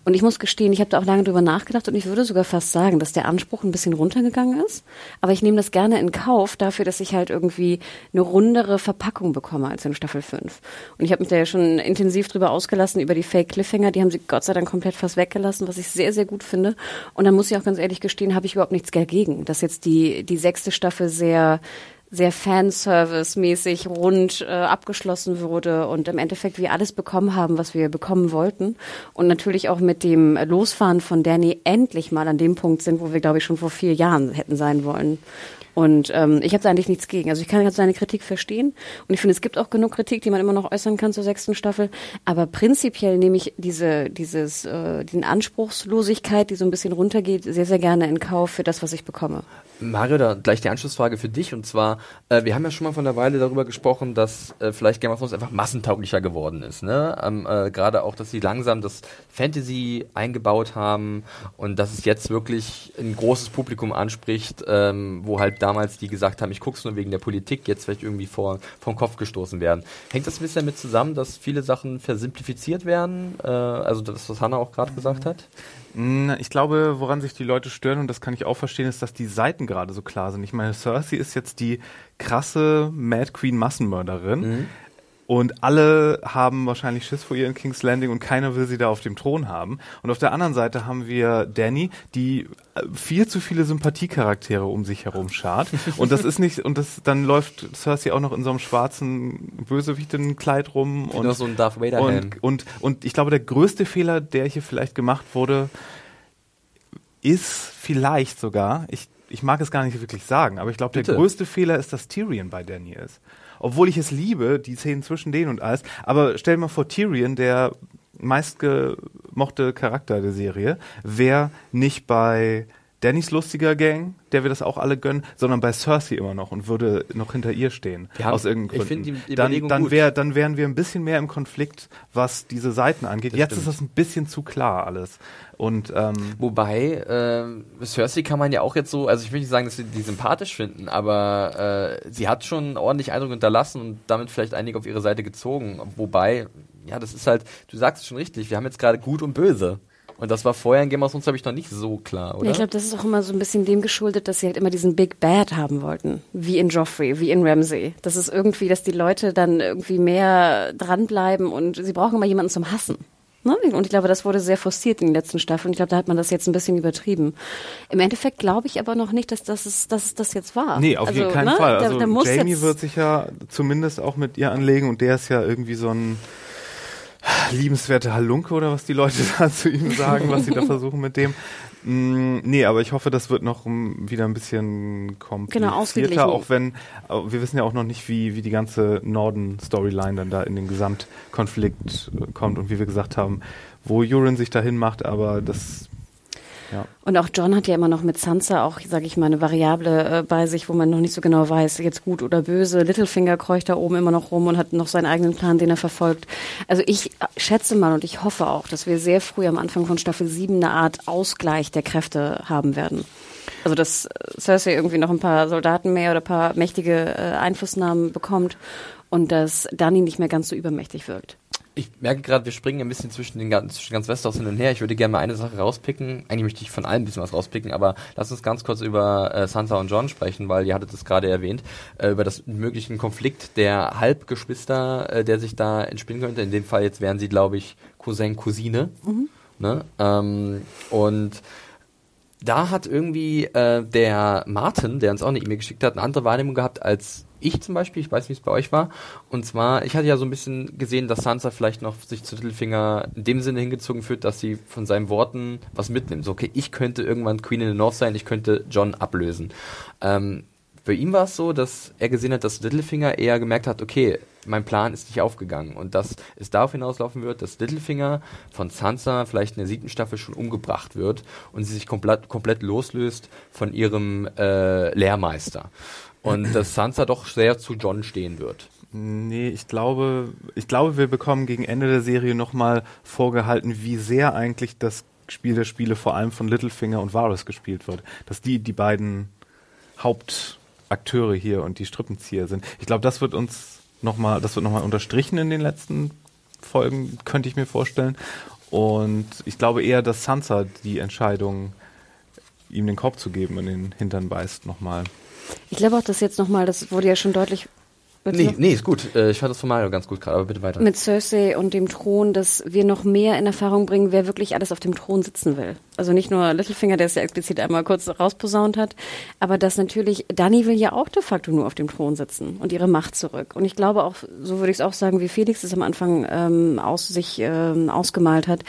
Und ich muss gestehen, ich habe da auch lange drüber nachgedacht und ich würde sogar fast sagen, dass der Anspruch ein bisschen runtergegangen ist. Aber ich nehme das gerne in Kauf dafür, dass ich halt irgendwie eine rundere Verpackung bekomme als in Staffel 5. Und ich habe mich da ja schon intensiv drüber ausgelassen, über die Fake Cliffhanger, die haben sie Gott sei Dank komplett fast weggelassen, was ich sehr, sehr gut finde. Und dann muss ich auch ganz ehrlich gestehen, habe ich überhaupt nichts dagegen dagegen, dass jetzt die, die sechste Staffel sehr sehr Fanservice-mäßig rund äh, abgeschlossen wurde und im Endeffekt wir alles bekommen haben, was wir bekommen wollten. Und natürlich auch mit dem Losfahren von Danny endlich mal an dem Punkt sind, wo wir, glaube ich, schon vor vier Jahren hätten sein wollen. Und ähm, ich habe da eigentlich nichts gegen. Also ich kann seine Kritik verstehen. Und ich finde, es gibt auch genug Kritik, die man immer noch äußern kann zur sechsten Staffel. Aber prinzipiell nehme ich diese, dieses, äh, die Anspruchslosigkeit, die so ein bisschen runtergeht, sehr, sehr gerne in Kauf für das, was ich bekomme. Mario, da gleich die Anschlussfrage für dich. Und zwar, äh, wir haben ja schon mal von der Weile darüber gesprochen, dass äh, vielleicht Game of Thrones einfach massentauglicher geworden ist. Ne? Ähm, äh, Gerade auch, dass sie langsam das Fantasy eingebaut haben und dass es jetzt wirklich ein großes Publikum anspricht, ähm, wo halt damals die gesagt haben, ich guck's nur wegen der Politik, jetzt vielleicht irgendwie vor vom Kopf gestoßen werden. Hängt das ein bisschen damit zusammen, dass viele Sachen versimplifiziert werden? Äh, also das, was Hanna auch gerade gesagt hat? Ich glaube, woran sich die Leute stören, und das kann ich auch verstehen, ist, dass die Seiten gerade so klar sind. Ich meine, Cersei ist jetzt die krasse Mad Queen Massenmörderin. Mhm. Und alle haben wahrscheinlich Schiss vor ihr in King's Landing und keiner will sie da auf dem Thron haben. Und auf der anderen Seite haben wir Danny, die äh, viel zu viele Sympathiecharaktere um sich herum schart. <laughs> Und das ist nicht, und das, dann läuft Cersei auch noch in so einem schwarzen Bösewichtenkleid rum. Und, so ein Darth Vader und, und, und ich glaube, der größte Fehler, der hier vielleicht gemacht wurde, ist vielleicht sogar, ich, ich mag es gar nicht wirklich sagen, aber ich glaube, der größte Fehler ist, dass Tyrion bei Danny ist obwohl ich es liebe, die Szenen zwischen denen und alles. Aber stell dir mal vor, Tyrion, der meistgemochte Charakter der Serie, wäre nicht bei Dannys lustiger Gang, der wir das auch alle gönnen, sondern bei Cersei immer noch und würde noch hinter ihr stehen. Haben, aus irgendeinem Grund. Ich finde die, die dann, dann, wär, dann wären wir ein bisschen mehr im Konflikt, was diese Seiten angeht. Das Jetzt stimmt. ist das ein bisschen zu klar alles. Und ähm, wobei äh, Cersei kann man ja auch jetzt so, also ich will nicht sagen, dass sie die sympathisch finden, aber äh, sie hat schon ordentlich Eindruck hinterlassen und damit vielleicht einige auf ihre Seite gezogen. Wobei, ja, das ist halt, du sagst es schon richtig, wir haben jetzt gerade gut und böse. Und das war vorher in Game of Thrones, glaube ich, noch nicht so klar, oder? ich glaube, das ist auch immer so ein bisschen dem geschuldet, dass sie halt immer diesen Big Bad haben wollten. Wie in Joffrey, wie in Ramsey. Das ist irgendwie, dass die Leute dann irgendwie mehr dranbleiben und sie brauchen immer jemanden zum Hassen. Ne? Und ich glaube, das wurde sehr forciert in den letzten Staffeln. Ich glaube, da hat man das jetzt ein bisschen übertrieben. Im Endeffekt glaube ich aber noch nicht, dass das, ist, dass das jetzt war. Nee, auf also, keinen ne? Fall. Also da, da Jamie wird sich ja zumindest auch mit ihr anlegen und der ist ja irgendwie so ein liebenswerte Halunke oder was die Leute <laughs> da zu ihm sagen, was sie da <laughs> versuchen mit dem. Mm, nee, aber ich hoffe, das wird noch wieder ein bisschen komplizierter, genau, auch wenn wir wissen ja auch noch nicht, wie, wie die ganze Norden-Storyline dann da in den Gesamtkonflikt kommt und wie wir gesagt haben, wo Euron sich dahin macht, aber das ja. Und auch John hat ja immer noch mit Sansa auch, sage ich mal, eine Variable äh, bei sich, wo man noch nicht so genau weiß, jetzt gut oder böse. Littlefinger kreucht da oben immer noch rum und hat noch seinen eigenen Plan, den er verfolgt. Also ich schätze mal und ich hoffe auch, dass wir sehr früh am Anfang von Staffel 7 eine Art Ausgleich der Kräfte haben werden. Also dass Cersei irgendwie noch ein paar Soldaten mehr oder ein paar mächtige äh, Einflussnahmen bekommt und dass Dani nicht mehr ganz so übermächtig wirkt. Ich merke gerade, wir springen ein bisschen zwischen den zwischen ganz Westeros hin und her. Ich würde gerne mal eine Sache rauspicken. Eigentlich möchte ich von allem ein bisschen was rauspicken, aber lass uns ganz kurz über äh, Sansa und John sprechen, weil ihr hattet es gerade erwähnt, äh, über das möglichen Konflikt der Halbgeschwister, äh, der sich da entspinnen könnte. In dem Fall jetzt wären sie, glaube ich, Cousin, Cousine. Mhm. Ne? Ähm, und da hat irgendwie äh, der Martin, der uns auch eine E-Mail geschickt hat, eine andere Wahrnehmung gehabt als ich zum Beispiel, ich weiß, wie es bei euch war. Und zwar, ich hatte ja so ein bisschen gesehen, dass Sansa vielleicht noch sich zu Littlefinger in dem Sinne hingezogen führt, dass sie von seinen Worten was mitnimmt. So, okay, ich könnte irgendwann Queen in the North sein, ich könnte John ablösen. Ähm, bei ihm war es so, dass er gesehen hat, dass Littlefinger eher gemerkt hat, okay, mein Plan ist nicht aufgegangen und dass es darauf hinauslaufen wird, dass Littlefinger von Sansa vielleicht in der siebten Staffel schon umgebracht wird und sie sich komplett, komplett loslöst von ihrem äh, Lehrmeister und dass Sansa doch sehr zu John stehen wird. Nee, ich glaube, ich glaube, wir bekommen gegen Ende der Serie nochmal vorgehalten, wie sehr eigentlich das Spiel der Spiele vor allem von Littlefinger und Varus gespielt wird. Dass die die beiden Hauptakteure hier und die Strippenzieher sind. Ich glaube, das wird uns nochmal, das wird nochmal unterstrichen in den letzten Folgen, könnte ich mir vorstellen. Und ich glaube eher, dass Sansa die Entscheidung, ihm den Korb zu geben, in den Hintern beißt nochmal. Ich glaube auch, dass jetzt nochmal, das wurde ja schon deutlich Nee, nee, ist gut. Äh, ich fand das von Mario ganz gut gerade, aber bitte weiter. Mit Cersei und dem Thron, dass wir noch mehr in Erfahrung bringen, wer wirklich alles auf dem Thron sitzen will. Also nicht nur Littlefinger, der es ja explizit einmal kurz rausposaunt hat, aber dass natürlich, Dani will ja auch de facto nur auf dem Thron sitzen und ihre Macht zurück. Und ich glaube auch, so würde ich es auch sagen, wie Felix es am Anfang ähm, aus sich ähm, ausgemalt hat,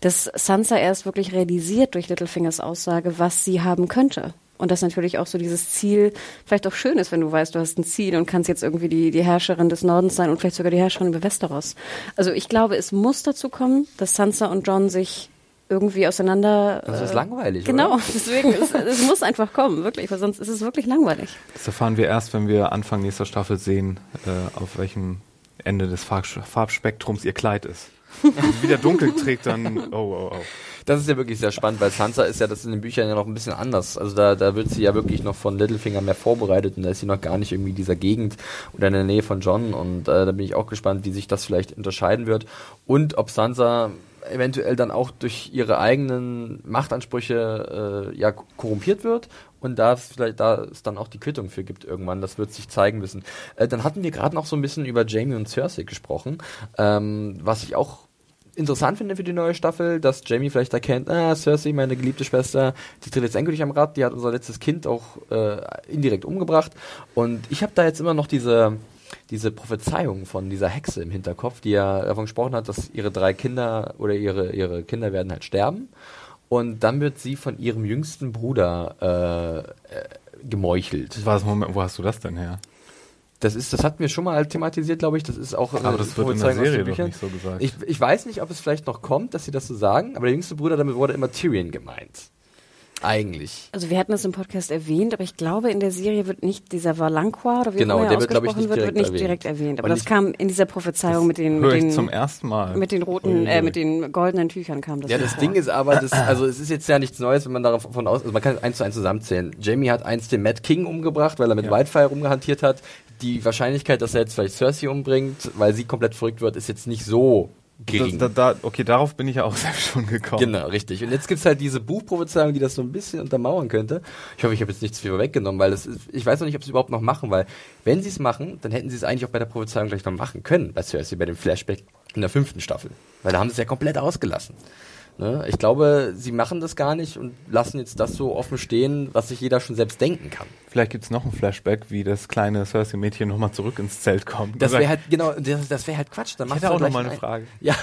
dass Sansa erst wirklich realisiert durch Littlefingers Aussage, was sie haben könnte. Und dass natürlich auch so dieses Ziel vielleicht auch schön ist, wenn du weißt, du hast ein Ziel und kannst jetzt irgendwie die, die Herrscherin des Nordens sein und vielleicht sogar die Herrscherin über Westeros. Also ich glaube, es muss dazu kommen, dass Sansa und John sich irgendwie auseinander. Das ist äh, langweilig. Genau, oder? <laughs> deswegen, es, es muss einfach kommen, wirklich, weil sonst ist es wirklich langweilig. Das erfahren wir erst, wenn wir Anfang nächster Staffel sehen, äh, auf welchem Ende des Farb Farbspektrums ihr Kleid ist. <laughs> Wenn sie wieder dunkel trägt, dann oh, oh, oh. Das ist ja wirklich sehr spannend, weil Sansa ist ja, das in den Büchern ja noch ein bisschen anders. Also da, da wird sie ja wirklich noch von Littlefinger mehr vorbereitet und da ist sie noch gar nicht irgendwie dieser Gegend oder in der Nähe von John und äh, da bin ich auch gespannt, wie sich das vielleicht unterscheiden wird und ob Sansa eventuell dann auch durch ihre eigenen Machtansprüche äh, ja korrumpiert wird und da es vielleicht da es dann auch die Quittung für gibt irgendwann, das wird sich zeigen müssen. Äh, dann hatten wir gerade noch so ein bisschen über Jamie und Cersei gesprochen, ähm, was ich auch interessant finde für die neue Staffel, dass Jamie vielleicht erkennt, ah, Cersei, meine geliebte Schwester, die tritt jetzt endgültig am Rad, die hat unser letztes Kind auch äh, indirekt umgebracht. Und ich habe da jetzt immer noch diese, diese Prophezeiung von dieser Hexe im Hinterkopf, die ja davon gesprochen hat, dass ihre drei Kinder oder ihre, ihre Kinder werden halt sterben. Und dann wird sie von ihrem jüngsten Bruder äh, äh, gemeuchelt. Was, Moment, wo hast du das denn her? Das ist, das hatten wir schon mal thematisiert, glaube ich. Das ist auch. Aber das wird in der Serie doch nicht so gesagt. Ich, ich weiß nicht, ob es vielleicht noch kommt, dass sie das so sagen. Aber der jüngste Bruder, damit wurde immer Tyrion gemeint. Eigentlich. Also wir hatten es im Podcast erwähnt, aber ich glaube, in der Serie wird nicht dieser Valanqua oder wie genau, immer der wird, glaube ich, nicht, wird, direkt, wird nicht erwähnt. direkt erwähnt. Aber Und das ich- kam in dieser Prophezeiung mit den, mit den, zum ersten Mal. mit den roten, äh, mit den goldenen Tüchern kam das. Ja, das vor. Ding ist aber, das, also es ist jetzt ja nichts Neues, wenn man davon aus, also man kann es eins zu eins zusammenzählen. Jamie hat einst den Mad King umgebracht, weil er mit Ja. Whitefire rumgehantiert hat. Die Wahrscheinlichkeit, dass er jetzt vielleicht Cersei umbringt, weil sie komplett verrückt wird, ist jetzt nicht so gering. Da, da, okay, darauf bin ich ja auch <laughs> selbst schon gekommen. Genau, richtig. Und jetzt gibt's halt diese Buchprophezeiung, die das so ein bisschen untermauern könnte. Ich hoffe, ich habe jetzt nichts viel weggenommen, weil das ist, ich weiß noch nicht, ob sie überhaupt noch machen, weil wenn sie es machen, dann hätten sie es eigentlich auch bei der Prophezeiung gleich noch machen können, bei Cersei, bei dem Flashback in der fünften Staffel. Weil da haben sie es ja komplett ausgelassen. Ne? Ich glaube, sie machen das gar nicht und lassen jetzt das so offen stehen, was sich jeder schon selbst denken kann. Vielleicht gibt's noch ein Flashback, wie das kleine Cersei-Mädchen nochmal zurück ins Zelt kommt. Das wäre halt, genau, das, das wäre halt Quatsch. Dann ich hätte auch noch gleich mal eine ein- Frage. <laughs> Ja.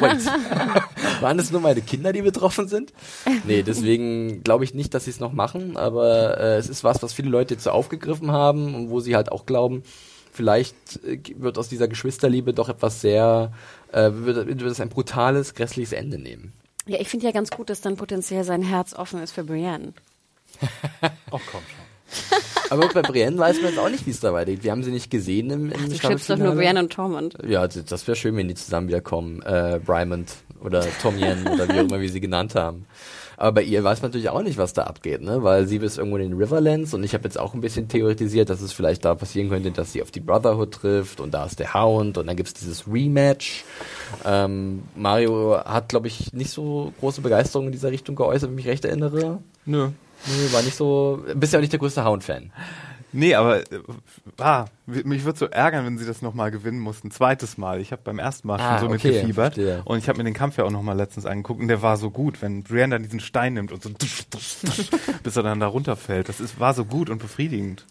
Wait. <laughs> Waren es nur meine Kinder, die betroffen sind? Nee, deswegen glaube ich nicht, dass sie es noch machen, aber äh, es ist was, was viele Leute jetzt so aufgegriffen haben und wo sie halt auch glauben, vielleicht äh, wird aus dieser Geschwisterliebe doch etwas sehr, äh, wird, wird es ein brutales, grässliches Ende nehmen. Ja, ich finde ja ganz gut, dass dann potenziell sein Herz offen ist für Brienne. <laughs> Oh, komm schon. <laughs> Aber bei Brienne weiß man jetzt auch nicht, wie es da weitergeht. Wir haben sie nicht gesehen im, im Du schippst doch nur Brienne und Tormund. Ja, das das wäre schön, wenn die zusammen wiederkommen. Äh, Brymond oder Tom Yen oder wie auch immer wir sie genannt haben. Aber bei ihr weiß man natürlich auch nicht, was da abgeht, ne? Weil sie ist irgendwo in den Riverlands und ich habe jetzt auch ein bisschen theoretisiert, dass es vielleicht da passieren könnte, dass sie auf die Brotherhood trifft und da ist der Hound und dann gibt's dieses Rematch. Ähm, Mario hat, glaube ich, nicht so große Begeisterung in dieser Richtung geäußert, wenn ich mich recht erinnere. Nö. Nee, war nicht so. Bist ja auch nicht der größte Hound-Fan. Nee, aber äh, ah, mich würde so ärgern, wenn sie das nochmal gewinnen mussten. Zweites Mal. Ich habe beim ersten Mal Ah, schon so okay, mitgefiebert. verstehe. Und ich habe mir den Kampf ja auch nochmal letztens angeguckt und der war so gut, wenn Brienne dann diesen Stein nimmt und so <laughs> bis er dann da runterfällt. Das ist, war so gut und befriedigend.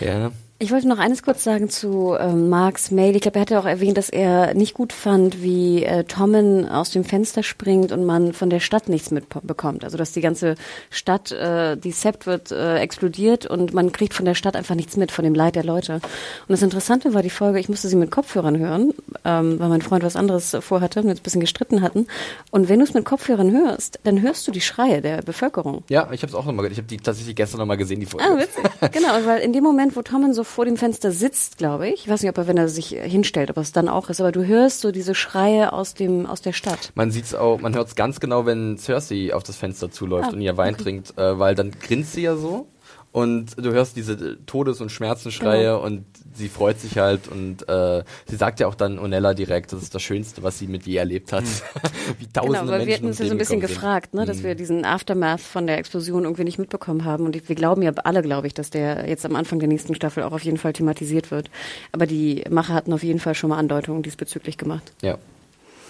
Ja. Ich wollte noch eines kurz sagen zu ähm, Marks Mail. Ich glaube, er hatte auch erwähnt, dass er nicht gut fand, wie äh, Tommen aus dem Fenster springt und man von der Stadt nichts mitbekommt. Also dass die ganze Stadt, äh, die Sept wird äh, explodiert und man kriegt von der Stadt einfach nichts mit, von dem Leid der Leute. Und das Interessante war die Folge, ich musste sie mit Kopfhörern hören, ähm, weil mein Freund was anderes vorhatte und wir uns ein bisschen gestritten hatten. Und wenn du es mit Kopfhörern hörst, dann hörst du die Schreie der Bevölkerung. Ja, ich habe es auch nochmal, ich habe die tatsächlich gestern nochmal gesehen, die Folge. Ah, witzig. genau, weil in dem Moment, wo Tommen so vor dem Fenster sitzt, glaube ich, ich weiß nicht, ob er, wenn er sich hinstellt, ob es dann auch ist, aber du hörst so diese Schreie aus dem aus der Stadt. Man sieht's auch, man hört es ganz genau, wenn Cersei auf das Fenster zuläuft Ah, und ihr Wein okay. trinkt, äh, weil dann grinst sie ja so und du hörst diese Todes- und Schmerzensschreie Genau. und sie freut sich halt und äh, sie sagt ja auch dann Onella direkt, das ist das Schönste, was sie mit je erlebt hat. <laughs> Wie tausende Genau, weil wir Menschen hatten uns ja so ein bisschen gefragt, ne, dass wir diesen Aftermath von der Explosion irgendwie nicht mitbekommen haben. Und wir glauben ja alle, glaube ich, dass der jetzt am Anfang der nächsten Staffel auch auf jeden Fall thematisiert wird. Aber die Macher hatten auf jeden Fall schon mal Andeutungen diesbezüglich gemacht. Ja.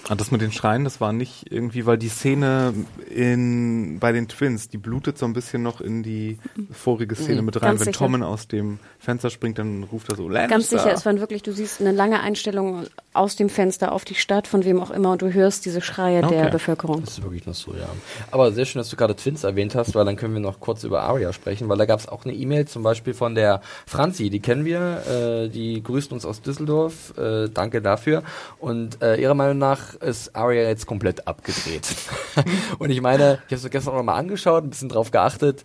Ah, das mit den Schreien, das war nicht irgendwie, weil die Szene in bei den Twins, die blutet so ein bisschen noch in die vorige Szene Mhm, mit rein. ganz Wenn sicher. Tommen aus dem Fenster springt, dann ruft er so Lannister. Ganz sicher, es waren wirklich, du siehst eine lange Einstellung aus dem Fenster auf die Stadt, von wem auch immer, und du hörst diese Schreie der Okay. Bevölkerung. Das ist wirklich noch so, ja. Aber sehr schön, dass du gerade Twins erwähnt hast, weil dann können wir noch kurz über Aria sprechen, weil da gab es auch eine E-Mail zum Beispiel von der Franzi, die kennen wir, äh, die grüßt uns aus Düsseldorf, äh, danke dafür. Und äh, ihrer Meinung nach ist Aria jetzt komplett abgedreht. <laughs> Und ich meine, ich habe es gestern auch noch mal angeschaut, ein bisschen drauf geachtet.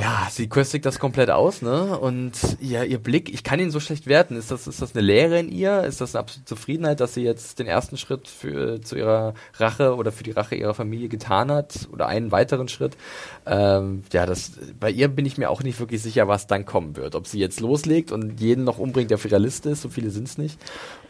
Ja, sie köstigt das komplett aus, ne? Und ja, ihr Blick, ich kann ihn so schlecht werten. Ist das, ist das eine Leere in ihr? Ist das eine absolute Zufriedenheit, dass sie jetzt den ersten Schritt für, zu ihrer Rache oder für die Rache ihrer Familie getan hat? Oder einen weiteren Schritt? Ähm, ja, das, bei ihr bin ich mir auch nicht wirklich sicher, was dann kommen wird. Ob sie jetzt loslegt und jeden noch umbringt, der auf ihrer Liste ist, so viele sind's nicht.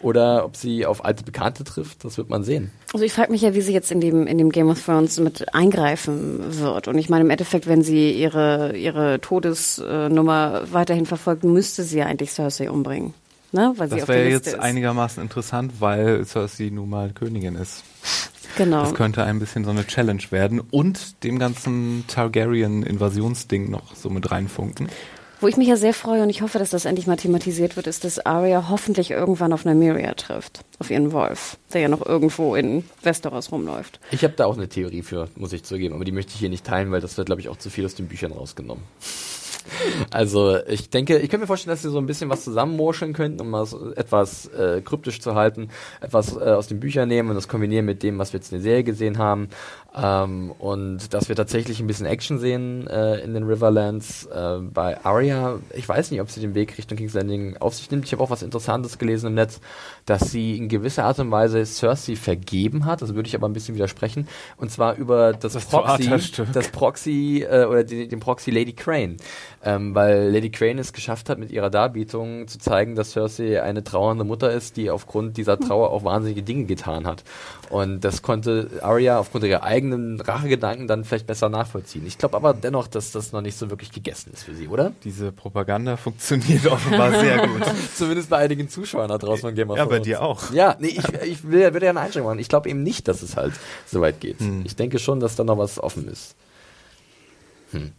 Oder ob sie auf alte Bekannte trifft, das wird man sehen. Also ich frage mich ja, wie sie jetzt in dem, in dem Game of Thrones mit eingreifen wird. Und ich meine, im Endeffekt, wenn sie ihre, ihre Todesnummer weiterhin verfolgt, müsste sie ja eigentlich Cersei umbringen. Ne? Weil Das wäre jetzt ist. einigermaßen interessant, weil Cersei nun mal Königin ist. genau. Das könnte ein bisschen so eine Challenge werden und dem ganzen Targaryen-Invasionsding noch so mit reinfunken. Wo ich mich ja sehr freue und ich hoffe, dass das endlich mal thematisiert wird, ist, dass Arya hoffentlich irgendwann auf Nymeria trifft. Auf ihren Wolf, der ja noch irgendwo in Westeros rumläuft. Ich habe da auch eine Theorie für, muss ich zugeben, aber die möchte ich hier nicht teilen, weil das wird, glaube ich, auch zu viel aus den Büchern rausgenommen. Also ich denke, ich könnte mir vorstellen, dass sie so ein bisschen was zusammenmurscheln könnten, um das etwas äh, kryptisch zu halten, etwas äh, aus den Büchern nehmen und das kombinieren mit dem, was wir jetzt in der Serie gesehen haben. Ähm, und dass wir tatsächlich ein bisschen Action sehen äh, in den Riverlands. Äh, bei Arya, ich weiß nicht, ob sie den Weg Richtung King's Landing auf sich nimmt. Ich habe auch was Interessantes gelesen im Netz, dass sie in gewisser Art und Weise Cersei vergeben hat. Das würde ich aber ein bisschen widersprechen. Und zwar über das, Das Proxy, das Proxy äh, oder die, den Proxy Lady Crane. Ähm, weil Lady Crane es geschafft hat, mit ihrer Darbietung zu zeigen, dass Cersei eine trauernde Mutter ist, die aufgrund dieser Trauer auch wahnsinnige Dinge getan hat. Und das konnte Arya aufgrund ihrer eigenen Rachegedanken dann vielleicht besser nachvollziehen. Ich glaube aber dennoch, dass das noch nicht so wirklich gegessen ist für sie, oder? Diese Propaganda funktioniert <laughs> offenbar sehr gut. <laughs> Zumindest bei einigen Zuschauern da draußen von Game of Ja, Thrones. bei dir auch. Ja, nee, ich, ich will, würde ja eine Einschränkung machen. Ich glaube eben nicht, dass es halt so weit geht. Hm. Ich denke schon, dass da noch was offen ist. Hm.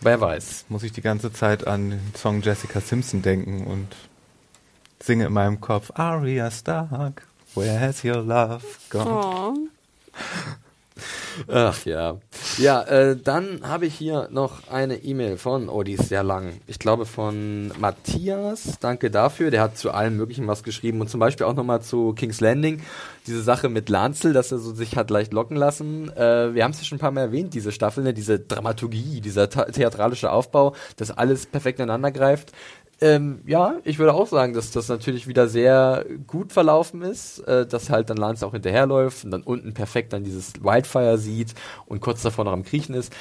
Wer weiß. Muss ich die ganze Zeit an den Song Jessica Simpson denken und singe in meinem Kopf Arya Stark, where has your love gone? Oh. Ach ja. Ja, äh, dann habe ich hier noch eine E-Mail von, oh, die ist sehr lang. Ich glaube von Matthias. Danke dafür. Der hat zu allem Möglichen was geschrieben und zum Beispiel auch nochmal zu King's Landing. Diese Sache mit Lanzel, dass er so sich hat leicht locken lassen. Äh, wir haben es ja schon ein paar Mal erwähnt, diese Staffel, ne? diese Dramaturgie, dieser theatralische Aufbau, dass alles perfekt ineinander greift. Ähm, ja, ich würde auch sagen, dass das natürlich wieder sehr gut verlaufen ist, äh, dass halt dann Lance auch hinterherläuft und dann unten perfekt dann dieses Wildfire sieht und kurz davor noch am Kriechen ist.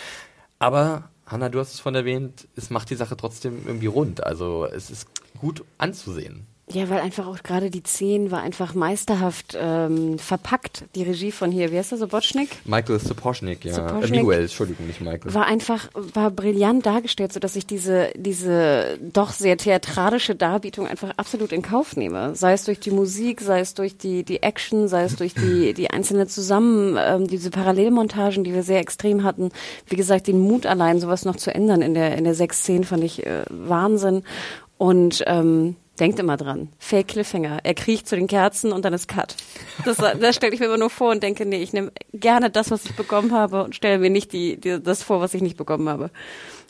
Aber, Hanna, du hast es von erwähnt, es macht die Sache trotzdem irgendwie rund. Also es ist gut anzusehen. Ja, weil einfach auch gerade die 10 war einfach meisterhaft ähm, verpackt. Die Regie von hier, wie heißt der, Sobocznik? Michael Sapochnik, ja. Sapochnik. Äh, Miguel, Entschuldigung, nicht Michael. war einfach war brillant dargestellt, so dass ich diese diese doch sehr theatralische Darbietung einfach absolut in Kauf nehme. Sei es durch die Musik, sei es durch die die Action, sei es durch die <laughs> die einzelne zusammen ähm, diese Parallelmontagen, die wir sehr extrem hatten. Wie gesagt, den Mut allein sowas noch zu ändern in der in der 6-10 fand ich äh, Wahnsinn und ähm, Denkt immer dran. Fake Cliffhanger. Er kriecht zu den Kerzen und dann ist Cut. Das, <laughs> das stelle ich mir immer nur vor und denke, nee, ich nehme gerne das, was ich bekommen habe und stelle mir nicht die, die, das vor, was ich nicht bekommen habe.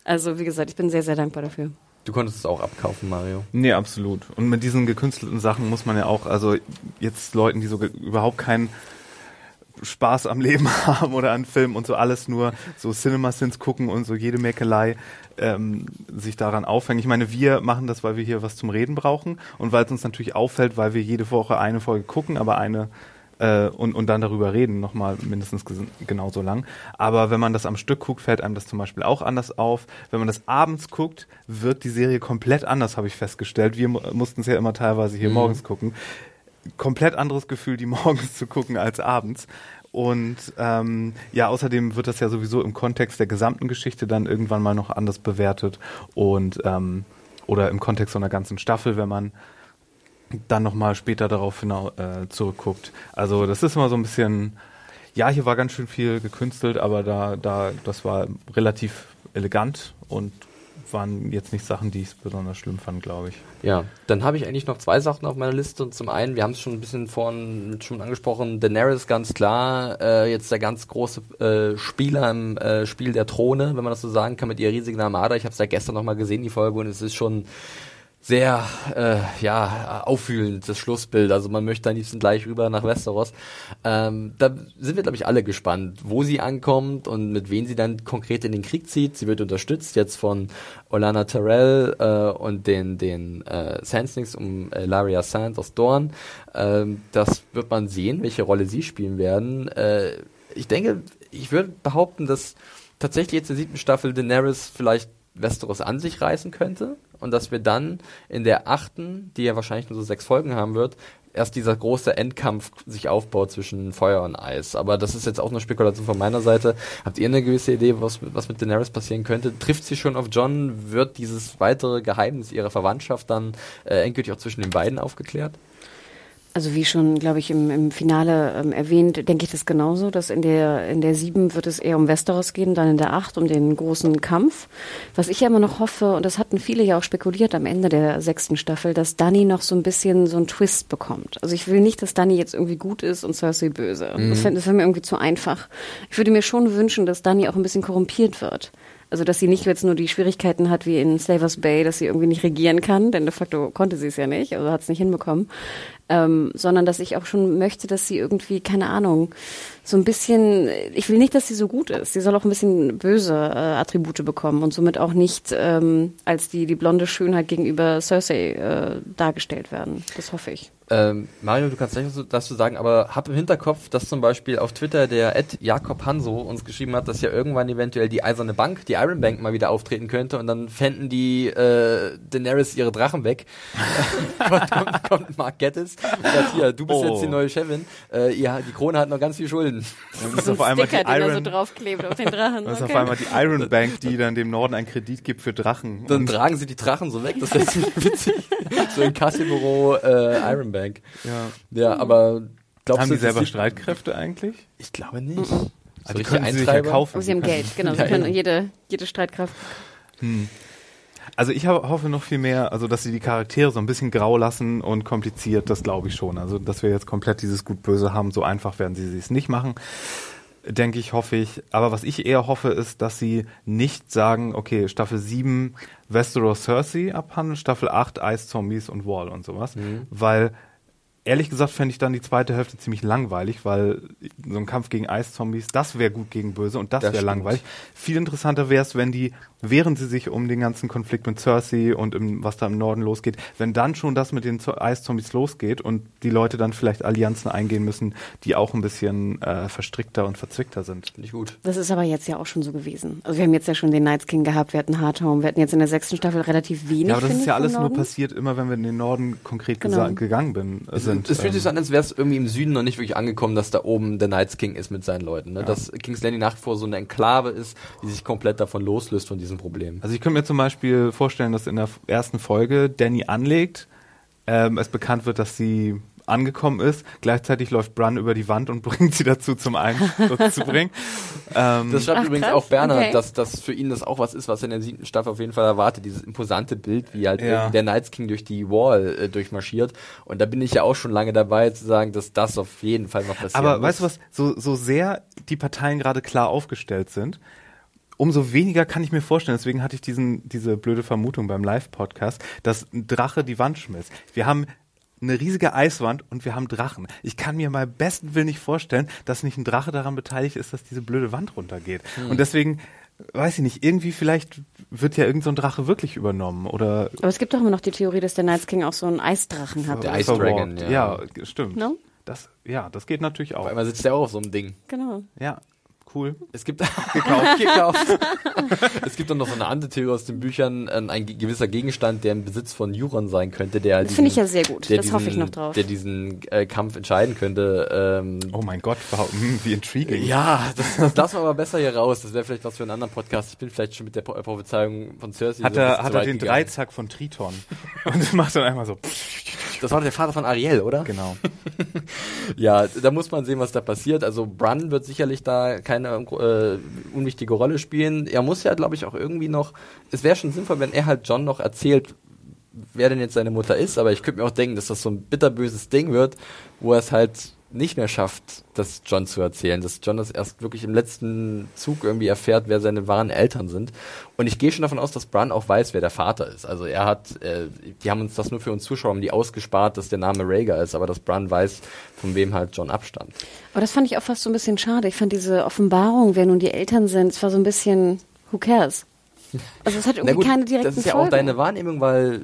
Also, wie gesagt, ich bin sehr, sehr dankbar dafür. Du konntest es auch abkaufen, Mario. Nee, absolut. Und mit diesen gekünstelten Sachen muss man ja auch, also jetzt Leuten, die so überhaupt keinen Spaß am Leben <laughs> haben oder an Filmen und so alles nur so Cinema-Sins gucken und so jede Mäkelei ähm, sich daran aufhängen. Ich meine, wir machen das, weil wir hier was zum Reden brauchen und weil es uns natürlich auffällt, weil wir jede Woche eine Folge gucken, aber eine äh, und, und dann darüber reden, nochmal mindestens genauso lang. Aber wenn man das am Stück guckt, fällt einem das zum Beispiel auch anders auf. Wenn man das abends guckt, wird die Serie komplett anders, habe ich festgestellt. Wir mussten es ja immer teilweise hier mhm. morgens gucken komplett anderes Gefühl, die <laughs> morgens zu gucken als abends. Und ähm, ja, außerdem wird das ja sowieso im Kontext der gesamten Geschichte dann irgendwann mal noch anders bewertet und ähm, oder im Kontext so einer ganzen Staffel, wenn man dann nochmal später darauf hinaus, äh, zurückguckt. Also das ist immer so ein bisschen, ja, hier war ganz schön viel gekünstelt, aber da, da, das war relativ elegant und waren jetzt nicht Sachen, die ich besonders schlimm fand, glaube ich. Ja, dann habe ich eigentlich noch zwei Sachen auf meiner Liste. Und zum einen, wir haben es schon ein bisschen vorhin schon angesprochen, Daenerys ganz klar, äh, jetzt der ganz große äh, Spieler im äh, Spiel der Throne, wenn man das so sagen kann, mit ihrer riesigen Armada. Ich habe es ja gestern nochmal gesehen, die Folge, und es ist schon sehr äh, ja auffühlend das Schlussbild. Also man möchte am liebsten gleich rüber nach Westeros. Ähm, da sind wir glaube ich alle gespannt, wo sie ankommt und mit wem sie dann konkret in den Krieg zieht. Sie wird unterstützt jetzt von Olana Terrell äh, und den den äh, Sandslings um äh, Laria Sand aus Dorn. Ähm, das wird man sehen, welche Rolle sie spielen werden. Äh, ich denke, ich würde behaupten, dass tatsächlich jetzt in der siebten Staffel Daenerys vielleicht Westeros an sich reißen könnte und dass wir dann in der achten, die ja wahrscheinlich nur so sechs Folgen haben wird, erst dieser große Endkampf sich aufbaut zwischen Feuer und Eis. Aber das ist jetzt auch eine Spekulation von meiner Seite. Habt ihr eine gewisse Idee, was, was mit Daenerys passieren könnte? Trifft sie schon auf John? Wird dieses weitere Geheimnis ihrer Verwandtschaft dann äh, endgültig auch zwischen den beiden aufgeklärt? Also wie schon, glaube ich, im, im Finale ähm, erwähnt, denke ich das genauso, dass in der in der sieben wird es eher um Westeros gehen, dann in der acht um den großen Kampf. Was ich ja immer noch hoffe, und das hatten viele ja auch spekuliert am Ende der sechsten Staffel, dass Dani noch so ein bisschen so einen Twist bekommt. Also ich will nicht, dass Dani jetzt irgendwie gut ist und Cersei böse. Mhm. Das wäre mir irgendwie zu einfach. Ich würde mir schon wünschen, dass Dani auch ein bisschen korrumpiert wird. Also dass sie nicht jetzt nur die Schwierigkeiten hat wie in Slavers Bay, dass sie irgendwie nicht regieren kann, denn de facto konnte sie es ja nicht, also hat es nicht hinbekommen, ähm, sondern dass ich auch schon möchte, dass sie irgendwie, keine Ahnung, so ein bisschen, ich will nicht, dass sie so gut ist. Sie soll auch ein bisschen böse äh, Attribute bekommen und somit auch nicht ähm, als die, die blonde Schönheit gegenüber Cersei äh, dargestellt werden. Das hoffe ich. Ähm, Mario, du kannst gleich dazu sagen, aber hab im Hinterkopf, dass zum Beispiel auf Twitter der Ed Jakob Hanso uns geschrieben hat, dass ja irgendwann eventuell die Eiserne Bank, die Iron Bank mal wieder auftreten könnte und dann fänden die äh, Daenerys ihre Drachen weg. <laughs> kommt, kommt Mark Gettis sagt, hier, du bist oh. jetzt die neue Chefin. Äh, ja, die Krone hat noch ganz viel Schulden. Das ist auf einmal Sticker, die Iron, so draufklebt auf den Drachen. Das ist okay. auf einmal die Iron Bank, die dann dem Norden einen Kredit gibt für Drachen. Dann tragen sie die Drachen so weg, das ist ziemlich <laughs> witzig. so in Cassiburo äh, Iron Bank. Ja. Ja, aber glaubst Haben du, die selber Streitkräfte eigentlich? Ich glaube nicht. Mhm. Also die können sie sich ja kaufen. Oh, sie haben Geld, genau. Sie können jede, jede Streitkraft. Hm. Also ich hoffe noch viel mehr, also dass sie die Charaktere so ein bisschen grau lassen und kompliziert, das glaube ich schon. Also dass wir jetzt komplett dieses Gut-Böse haben, so einfach werden sie es nicht machen. Denke ich, hoffe ich. Aber was ich eher hoffe, ist, dass sie nicht sagen, okay, Staffel 7 Westeros Cersei abhandeln, Staffel 8 Ice Zombies und Wall und sowas. Mhm. Weil ehrlich gesagt fände ich dann die zweite Hälfte ziemlich langweilig, weil so ein Kampf gegen Eiszombies, das wäre gut gegen Böse und das, das wäre langweilig. Viel interessanter wäre es, wenn die, während sie sich um den ganzen Konflikt mit Cersei und im, was da im Norden losgeht, wenn dann schon das mit den Eiszombies losgeht und die Leute dann vielleicht Allianzen eingehen müssen, die auch ein bisschen äh, verstrickter und verzwickter sind. Nicht gut. Das ist aber jetzt ja auch schon so gewesen. Also wir haben jetzt ja schon den Night King gehabt, wir hatten Hardhome, wir hatten jetzt in der sechsten Staffel relativ wenig. Ja, aber das ist ja alles nur passiert, immer wenn wir in den Norden konkret genau. gegangen bin, sind sind. Es fühlt sich so an, als wäre es irgendwie im Süden noch nicht wirklich angekommen, dass da oben der Night's King ist mit seinen Leuten. Ne? Ja. Dass King's Landing nach wie vor so eine Enklave ist, die sich komplett davon loslöst von diesem Problem. Also ich könnte mir zum Beispiel vorstellen, dass in der ersten Folge Danny anlegt, ähm, es bekannt wird, dass sie angekommen ist. Gleichzeitig läuft Brun über die Wand und <laughs> bringt sie dazu, zum Einsturz zu bringen. Ähm, das schreibt Ach, übrigens krass. auch Bernhard, okay. dass, dass für ihn das auch was ist, was er in der siebten Staffel auf jeden Fall erwartet. Dieses imposante Bild, wie halt ja. der Night's King durch die Wall äh, durchmarschiert. Und da bin ich ja auch schon lange dabei zu sagen, dass das auf jeden Fall noch passiert. Aber muss. weißt du was, so, so sehr die Parteien gerade klar aufgestellt sind, umso weniger kann ich mir vorstellen, deswegen hatte ich diesen, diese blöde Vermutung beim Live-Podcast, dass ein Drache die Wand schmilzt. Wir haben eine riesige Eiswand und wir haben Drachen. Ich kann mir mal besten Willen nicht vorstellen, dass nicht ein Drache daran beteiligt ist, dass diese blöde Wand runtergeht. Hm. Und deswegen, weiß ich nicht, irgendwie vielleicht wird ja irgend so ein Drache wirklich übernommen oder Aber es gibt doch immer noch die Theorie, dass der Night King auch so einen Eisdrachen hat. Der Ice Dragon, ja. ja. stimmt. No? Das, ja, das geht natürlich auch. Auf einmal sitzt der auch auf so einem Ding. Genau. Ja, cool. Es gibt <laughs> gekauft, gekauft. <laughs> es gibt dann noch so eine andere Theorie aus den Büchern, äh, ein ge- gewisser Gegenstand, der im Besitz von Euron sein könnte, der Das finde ich ja sehr gut. Das hoffe ich noch drauf. Der diesen äh, Kampf entscheiden könnte. Ähm, Oh mein Gott, <laughs> wow, hm, wie intriguing. ja, das, das lassen wir aber besser hier raus. Das wäre vielleicht was für einen anderen Podcast. Ich bin vielleicht schon mit der Pro Prophezeiung von Cersei. Hat so er, hat er den gegangen. Dreizack von Triton und macht dann einmal so. Das war doch der Vater von Ariel, oder? Genau. Ja, da muss man sehen, was da passiert. Also Brun wird sicherlich da keine äh, unwichtige Rolle spielen. Er muss ja, glaube ich, auch irgendwie noch. Es wäre schon sinnvoll, wenn er halt John noch erzählt, wer denn jetzt seine Mutter ist. Aber ich könnte mir auch denken, dass das so ein bitterböses Ding wird, wo er es halt nicht mehr schafft, das John zu erzählen. Dass John das erst wirklich im letzten Zug irgendwie erfährt, wer seine wahren Eltern sind. Und ich gehe schon davon aus, dass Brun auch weiß, wer der Vater ist. Also er hat, äh, die haben uns das nur für uns Zuschauer, haben die ausgespart, dass der Name Rhaegar ist, aber dass Brun weiß, von wem halt John abstammt. Aber das fand ich auch fast so ein bisschen schade. Ich fand diese Offenbarung, wer nun die Eltern sind, es war so ein bisschen, who cares? <laughs> Also es hat irgendwie keine direkten das ist ja Folgen. auch deine Wahrnehmung, weil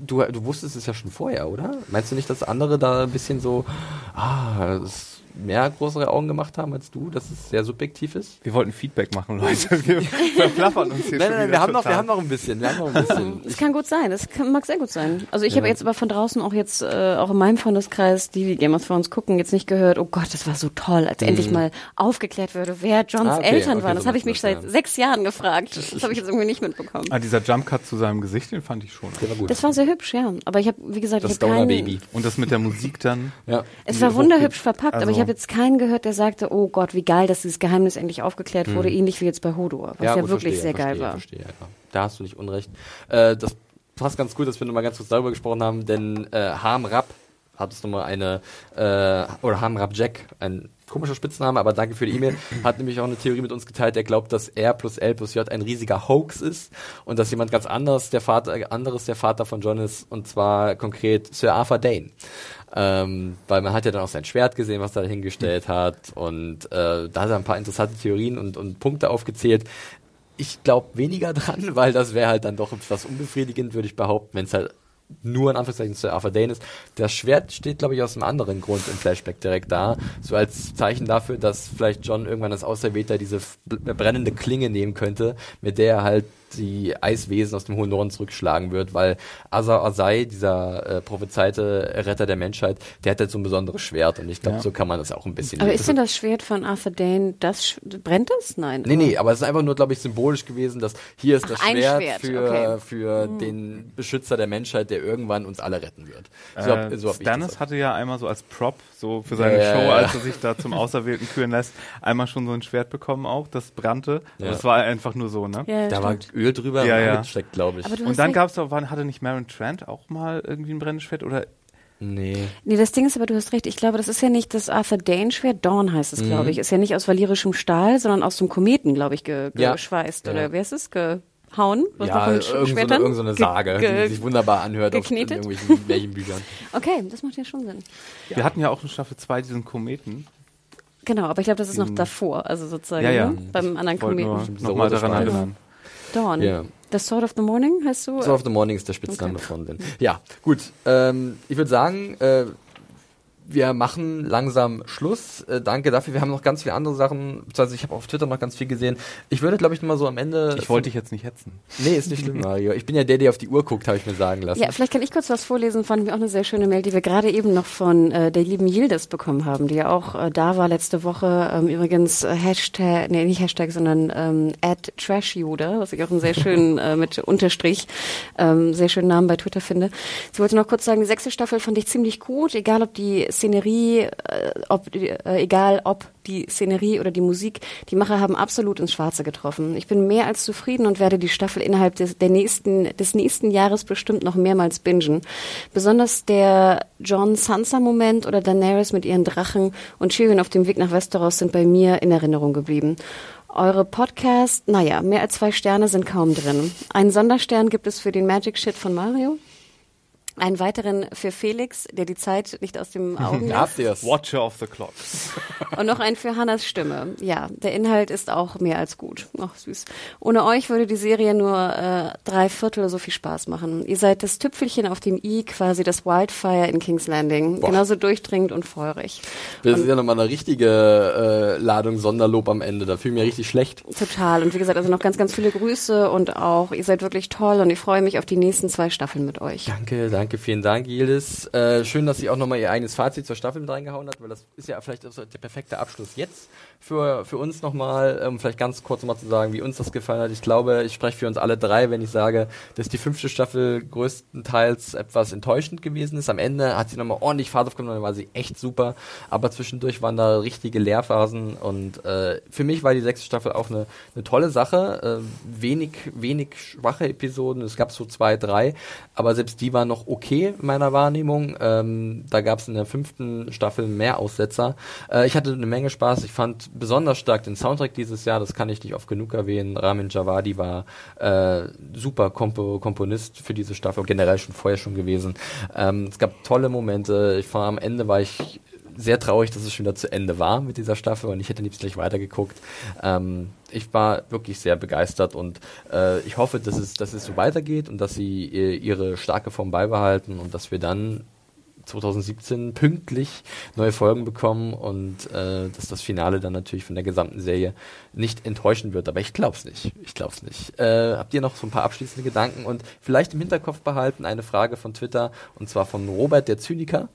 du, du wusstest es ja schon vorher, oder? Meinst du nicht, dass andere da ein bisschen so, ah, das mehr größere Augen gemacht haben als du, dass es sehr subjektiv ist? Wir wollten Feedback machen, <laughs> Leute. Wir <laughs> verplappern uns hier Nein, schon nein, wieder wir haben, noch, wir haben noch ein bisschen, wir haben noch ein bisschen. <laughs> Es kann gut sein, das kann, mag sehr gut sein. Also ich Ja. habe jetzt aber von draußen auch jetzt, äh, auch in meinem Freundeskreis, die, die Game of Thrones gucken, jetzt nicht gehört, oh Gott, das war so toll, als endlich mal aufgeklärt würde, wer Johns Mhm. Ah, okay, Eltern okay, waren. so Das habe ich mich seit ja. sechs Jahren gefragt. Das habe ich jetzt irgendwie nicht mitbekommen. Ah, dieser Jumpcut zu seinem Gesicht, den fand ich schon. Der war gut. Das war sehr hübsch, ja. Aber ich habe, wie gesagt, Das ich habe keinen... Stoner-Baby. Und das mit der Musik dann. Ja. Es war wunderhübsch verpackt, aber also- ich habe jetzt keinen gehört, der sagte, oh Gott, wie geil, dass dieses Geheimnis endlich aufgeklärt wurde, ähnlich wie jetzt bei Hodor, was ja, gut, wirklich verstehe, sehr geil verstehe, war. Verstehe, ja. Da hast du nicht unrecht. Äh, das passt ganz gut, dass wir nochmal ganz kurz darüber gesprochen haben, denn äh, Harm Rapp hat es nochmal eine, äh, oder Harm Rapp Jack, ein komischer Spitzname, aber danke für die E-Mail, <laughs> hat nämlich auch eine Theorie mit uns geteilt, der glaubt, dass R plus L plus J ein riesiger Hoax ist und dass jemand ganz anderes der Vater, anderes der Vater von John ist, und zwar konkret Sir Arthur Dane. Ähm, weil man hat ja dann auch sein Schwert gesehen, was er da hingestellt hat und äh, da hat er ein paar interessante Theorien und, und Punkte aufgezählt. Ich glaube weniger <laughs> dran, weil das wäre halt dann doch etwas unbefriedigend, würde ich behaupten, wenn es halt nur in Anführungszeichen Sir Arthur Dane ist. Das Schwert steht, glaube ich, aus einem anderen Grund im Flashback direkt da. So als Zeichen dafür, dass vielleicht John irgendwann als Auserwählter diese brennende Klinge nehmen könnte, mit der er halt die Eiswesen aus dem hohen Norden zurückschlagen wird, weil Azar Azai, dieser äh, prophezeite Retter der Menschheit, der hat halt so ein besonderes Schwert und ich glaube, Ja. so kann man das auch ein bisschen Aber ist denn das Schwert von Arthur Dane, das brennt das? Nein. Nee, oder? nee, aber es ist einfach nur, glaube ich, symbolisch gewesen, dass hier ist das Ach, Schwert, Schwert, für, okay. Hm. für den Beschützer der Menschheit, der irgendwann uns alle retten wird. So hab- Äh, so hab ich Stannis hatte ja einmal so als Prop, so für seine ja, Show, als er sich da zum Auserwählten küren lässt, einmal schon so ein Schwert bekommen auch, das brannte. Ja. Das war einfach nur so, ne? Ja, da war stimmt. Öl drüber Ja, und ja. angesteckt, glaube ich. Und dann recht. gab's doch, wann hatte nicht Maren Trent auch mal irgendwie ein brennendes Schwert oder nee. Nee, das Ding ist aber, du hast recht, ich glaube, das ist ja nicht das Arthur Dane Schwert, Dawn heißt es, Mhm. glaube ich, ist ja nicht aus valyrischem Stahl, sondern aus dem Kometen, glaube ich, ge Ja. geschweißt. Ja. Oder wer ist es? Gehauen? Was ja, irgend so, eine, irgend so eine Ge- Sage, ge- die sich wunderbar anhört auf, in geknetet? irgendwelchen Märchenbüchern. <laughs> Okay, das macht ja schon Sinn. wir hatten ja auch in Staffel 2 diesen Kometen. Genau, aber ich glaube, das ist noch davor, also sozusagen Ja, ja. ne? beim anderen Ich wollte nur Kometen. nochmal rote daran Streifen. erinnern. Dawn. Ja. The Sword of the Morning heißt du? Sword of the Morning ist der Spitzname Okay. von den. Ja, gut. Ähm, ich würde sagen, äh, wir machen langsam Schluss. Äh, danke dafür. Wir haben noch ganz viele andere Sachen. Also ich habe auf Twitter noch ganz viel gesehen. Ich würde, glaube ich, mal so am Ende. Ich wollte dich jetzt nicht hetzen. Nee, ist nicht schlimm, Mario. Ich bin ja der, der auf die Uhr guckt, habe ich mir sagen lassen. Ja, vielleicht kann ich kurz was vorlesen. Fanden wir auch eine sehr schöne Mail, die wir gerade eben noch von äh, der lieben Yildiz bekommen haben, die ja auch äh, da war letzte Woche. Ähm, übrigens äh, Hashtag, nee, nicht Hashtag, sondern ähm, at TrashJude, was ich auch einen sehr schönen <laughs> äh, mit Unterstrich, ähm, sehr schönen Namen bei Twitter finde. Sie wollte noch kurz sagen, die sechste Staffel fand ich ziemlich gut, egal ob die Szenerie, äh, ob äh, egal ob die Szenerie oder die Musik, die Macher haben absolut ins Schwarze getroffen. Ich bin mehr als zufrieden und werde die Staffel innerhalb des, der nächsten, des nächsten Jahres bestimmt noch mehrmals bingen. Besonders der John Sansa-Moment oder Daenerys mit ihren Drachen und Tyrion auf dem Weg nach Westeros sind bei mir in Erinnerung geblieben. Eure Podcast, naja, mehr als zwei Sterne sind kaum drin. Einen Sonderstern gibt es für den Magic Shit von Mario. Einen weiteren für Felix, der die Zeit nicht aus dem Augen lässt. Habt ihr's? Watcher of the Clock. <laughs> Und noch einen für Hannas Stimme. Ja, der Inhalt ist auch mehr als gut. Ach, süß. Ohne euch würde die Serie nur äh, drei Viertel so viel Spaß machen. Ihr seid das Tüpfelchen auf dem i, quasi das Wildfire in King's Landing. Boah. Genauso durchdringend und feurig. Das ist ja nochmal eine richtige äh, Ladung Sonderlob am Ende. Da fühle ich mich richtig schlecht. Total. Und wie gesagt, also noch ganz, ganz viele Grüße und auch, ihr seid wirklich toll und ich freue mich auf die nächsten zwei Staffeln mit euch. Danke, danke, vielen Dank, Yildiz. Äh, schön, dass sie auch nochmal ihr eigenes Fazit zur Staffel mit reingehauen hat, weil das ist ja vielleicht auch der perfekte Abschluss jetzt für, für uns nochmal, um vielleicht ganz kurz nochmal zu sagen, wie uns das gefallen hat. Ich glaube, ich spreche für uns alle drei, wenn ich sage, dass die fünfte Staffel größtenteils etwas enttäuschend gewesen ist. Am Ende hat sie nochmal ordentlich Fahrt aufgenommen, dann war sie echt super, aber zwischendurch waren da richtige Leerphasen und äh, für mich war die sechste Staffel auch eine, eine tolle Sache. Äh, wenig, wenig schwache Episoden, es gab so zwei, drei, aber selbst die waren noch okay in meiner Wahrnehmung. Ähm, da gab es in der fünften Staffel mehr Aussetzer. Äh, ich hatte eine Menge Spaß. Ich fand besonders stark den Soundtrack dieses Jahr, das kann ich nicht oft genug erwähnen. Ramin Javadi war äh, super Kompo Komponist für diese Staffel, generell schon vorher schon gewesen. Ähm, es gab tolle Momente. Ich war am Ende war ich sehr traurig, dass es schon wieder zu Ende war mit dieser Staffel und ich hätte liebst gleich weitergeguckt. Ähm, ich war wirklich sehr begeistert und äh, ich hoffe, dass es, dass es so weitergeht und dass sie äh, ihre starke Form beibehalten und dass wir dann 2017 pünktlich neue Folgen bekommen und äh, dass das Finale dann natürlich von der gesamten Serie nicht enttäuschen wird. Aber ich glaub's nicht. Ich glaub's nicht. Äh, habt ihr noch so ein paar abschließende Gedanken und vielleicht im Hinterkopf behalten eine Frage von Twitter und zwar von Robert der Zyniker,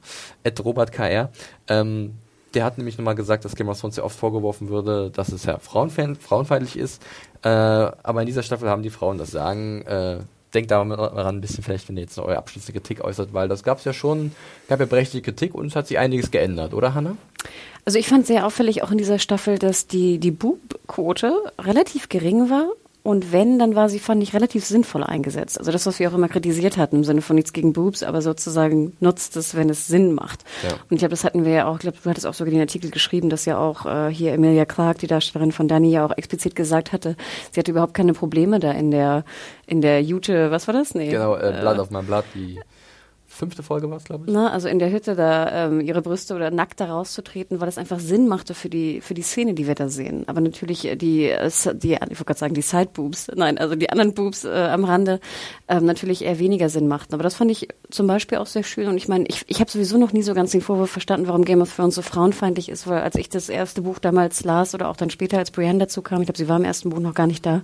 at robertkr. Ähm, der hat nämlich nochmal gesagt, dass Game of Thrones ja oft vorgeworfen würde, dass es ja frauenfein- frauenfeindlich ist. Äh, aber in dieser Staffel haben die Frauen das Sagen. Äh, denkt daran ein bisschen vielleicht, wenn ihr jetzt eure abschließende Kritik äußert, weil das gab es ja schon, gab ja berechtigte Kritik und es hat sich einiges geändert, oder Hanna? Also ich fand sehr auffällig auch in dieser Staffel, dass die, die Boob-Quote relativ gering war. Und wenn, dann war sie, fand ich, relativ sinnvoll eingesetzt. Also das, was wir auch immer kritisiert hatten, im Sinne von nichts gegen Boobs, aber sozusagen nutzt es, wenn es Sinn macht. Ja. Und ich glaube, das hatten wir ja auch, ich glaube, du hattest auch sogar den Artikel geschrieben, dass ja auch äh, hier Emilia Clarke, die Darstellerin von Dani, ja auch explizit gesagt hatte, sie hatte überhaupt keine Probleme da in der, in der Jute, was war das? Nee. Genau, äh, Blood of My Blood, die fünfte Folge war es, glaube ich. Na, also in der Hütte da ähm, ihre Brüste oder nackt da rauszutreten, weil das einfach Sinn machte für die für die Szene, die wir da sehen. Aber natürlich äh, die äh, die ich wollte gerade sagen die Side Boobs, nein, also die anderen Boobs äh, am Rande ähm, natürlich eher weniger Sinn machten. Aber das fand ich zum Beispiel auch sehr schön. Und ich meine, ich ich habe sowieso noch nie so ganz den Vorwurf verstanden, warum Game of Thrones so frauenfeindlich ist, weil als ich das erste Buch damals las oder auch dann später als Brienne dazu kam, ich glaube, sie war im ersten Buch noch gar nicht da,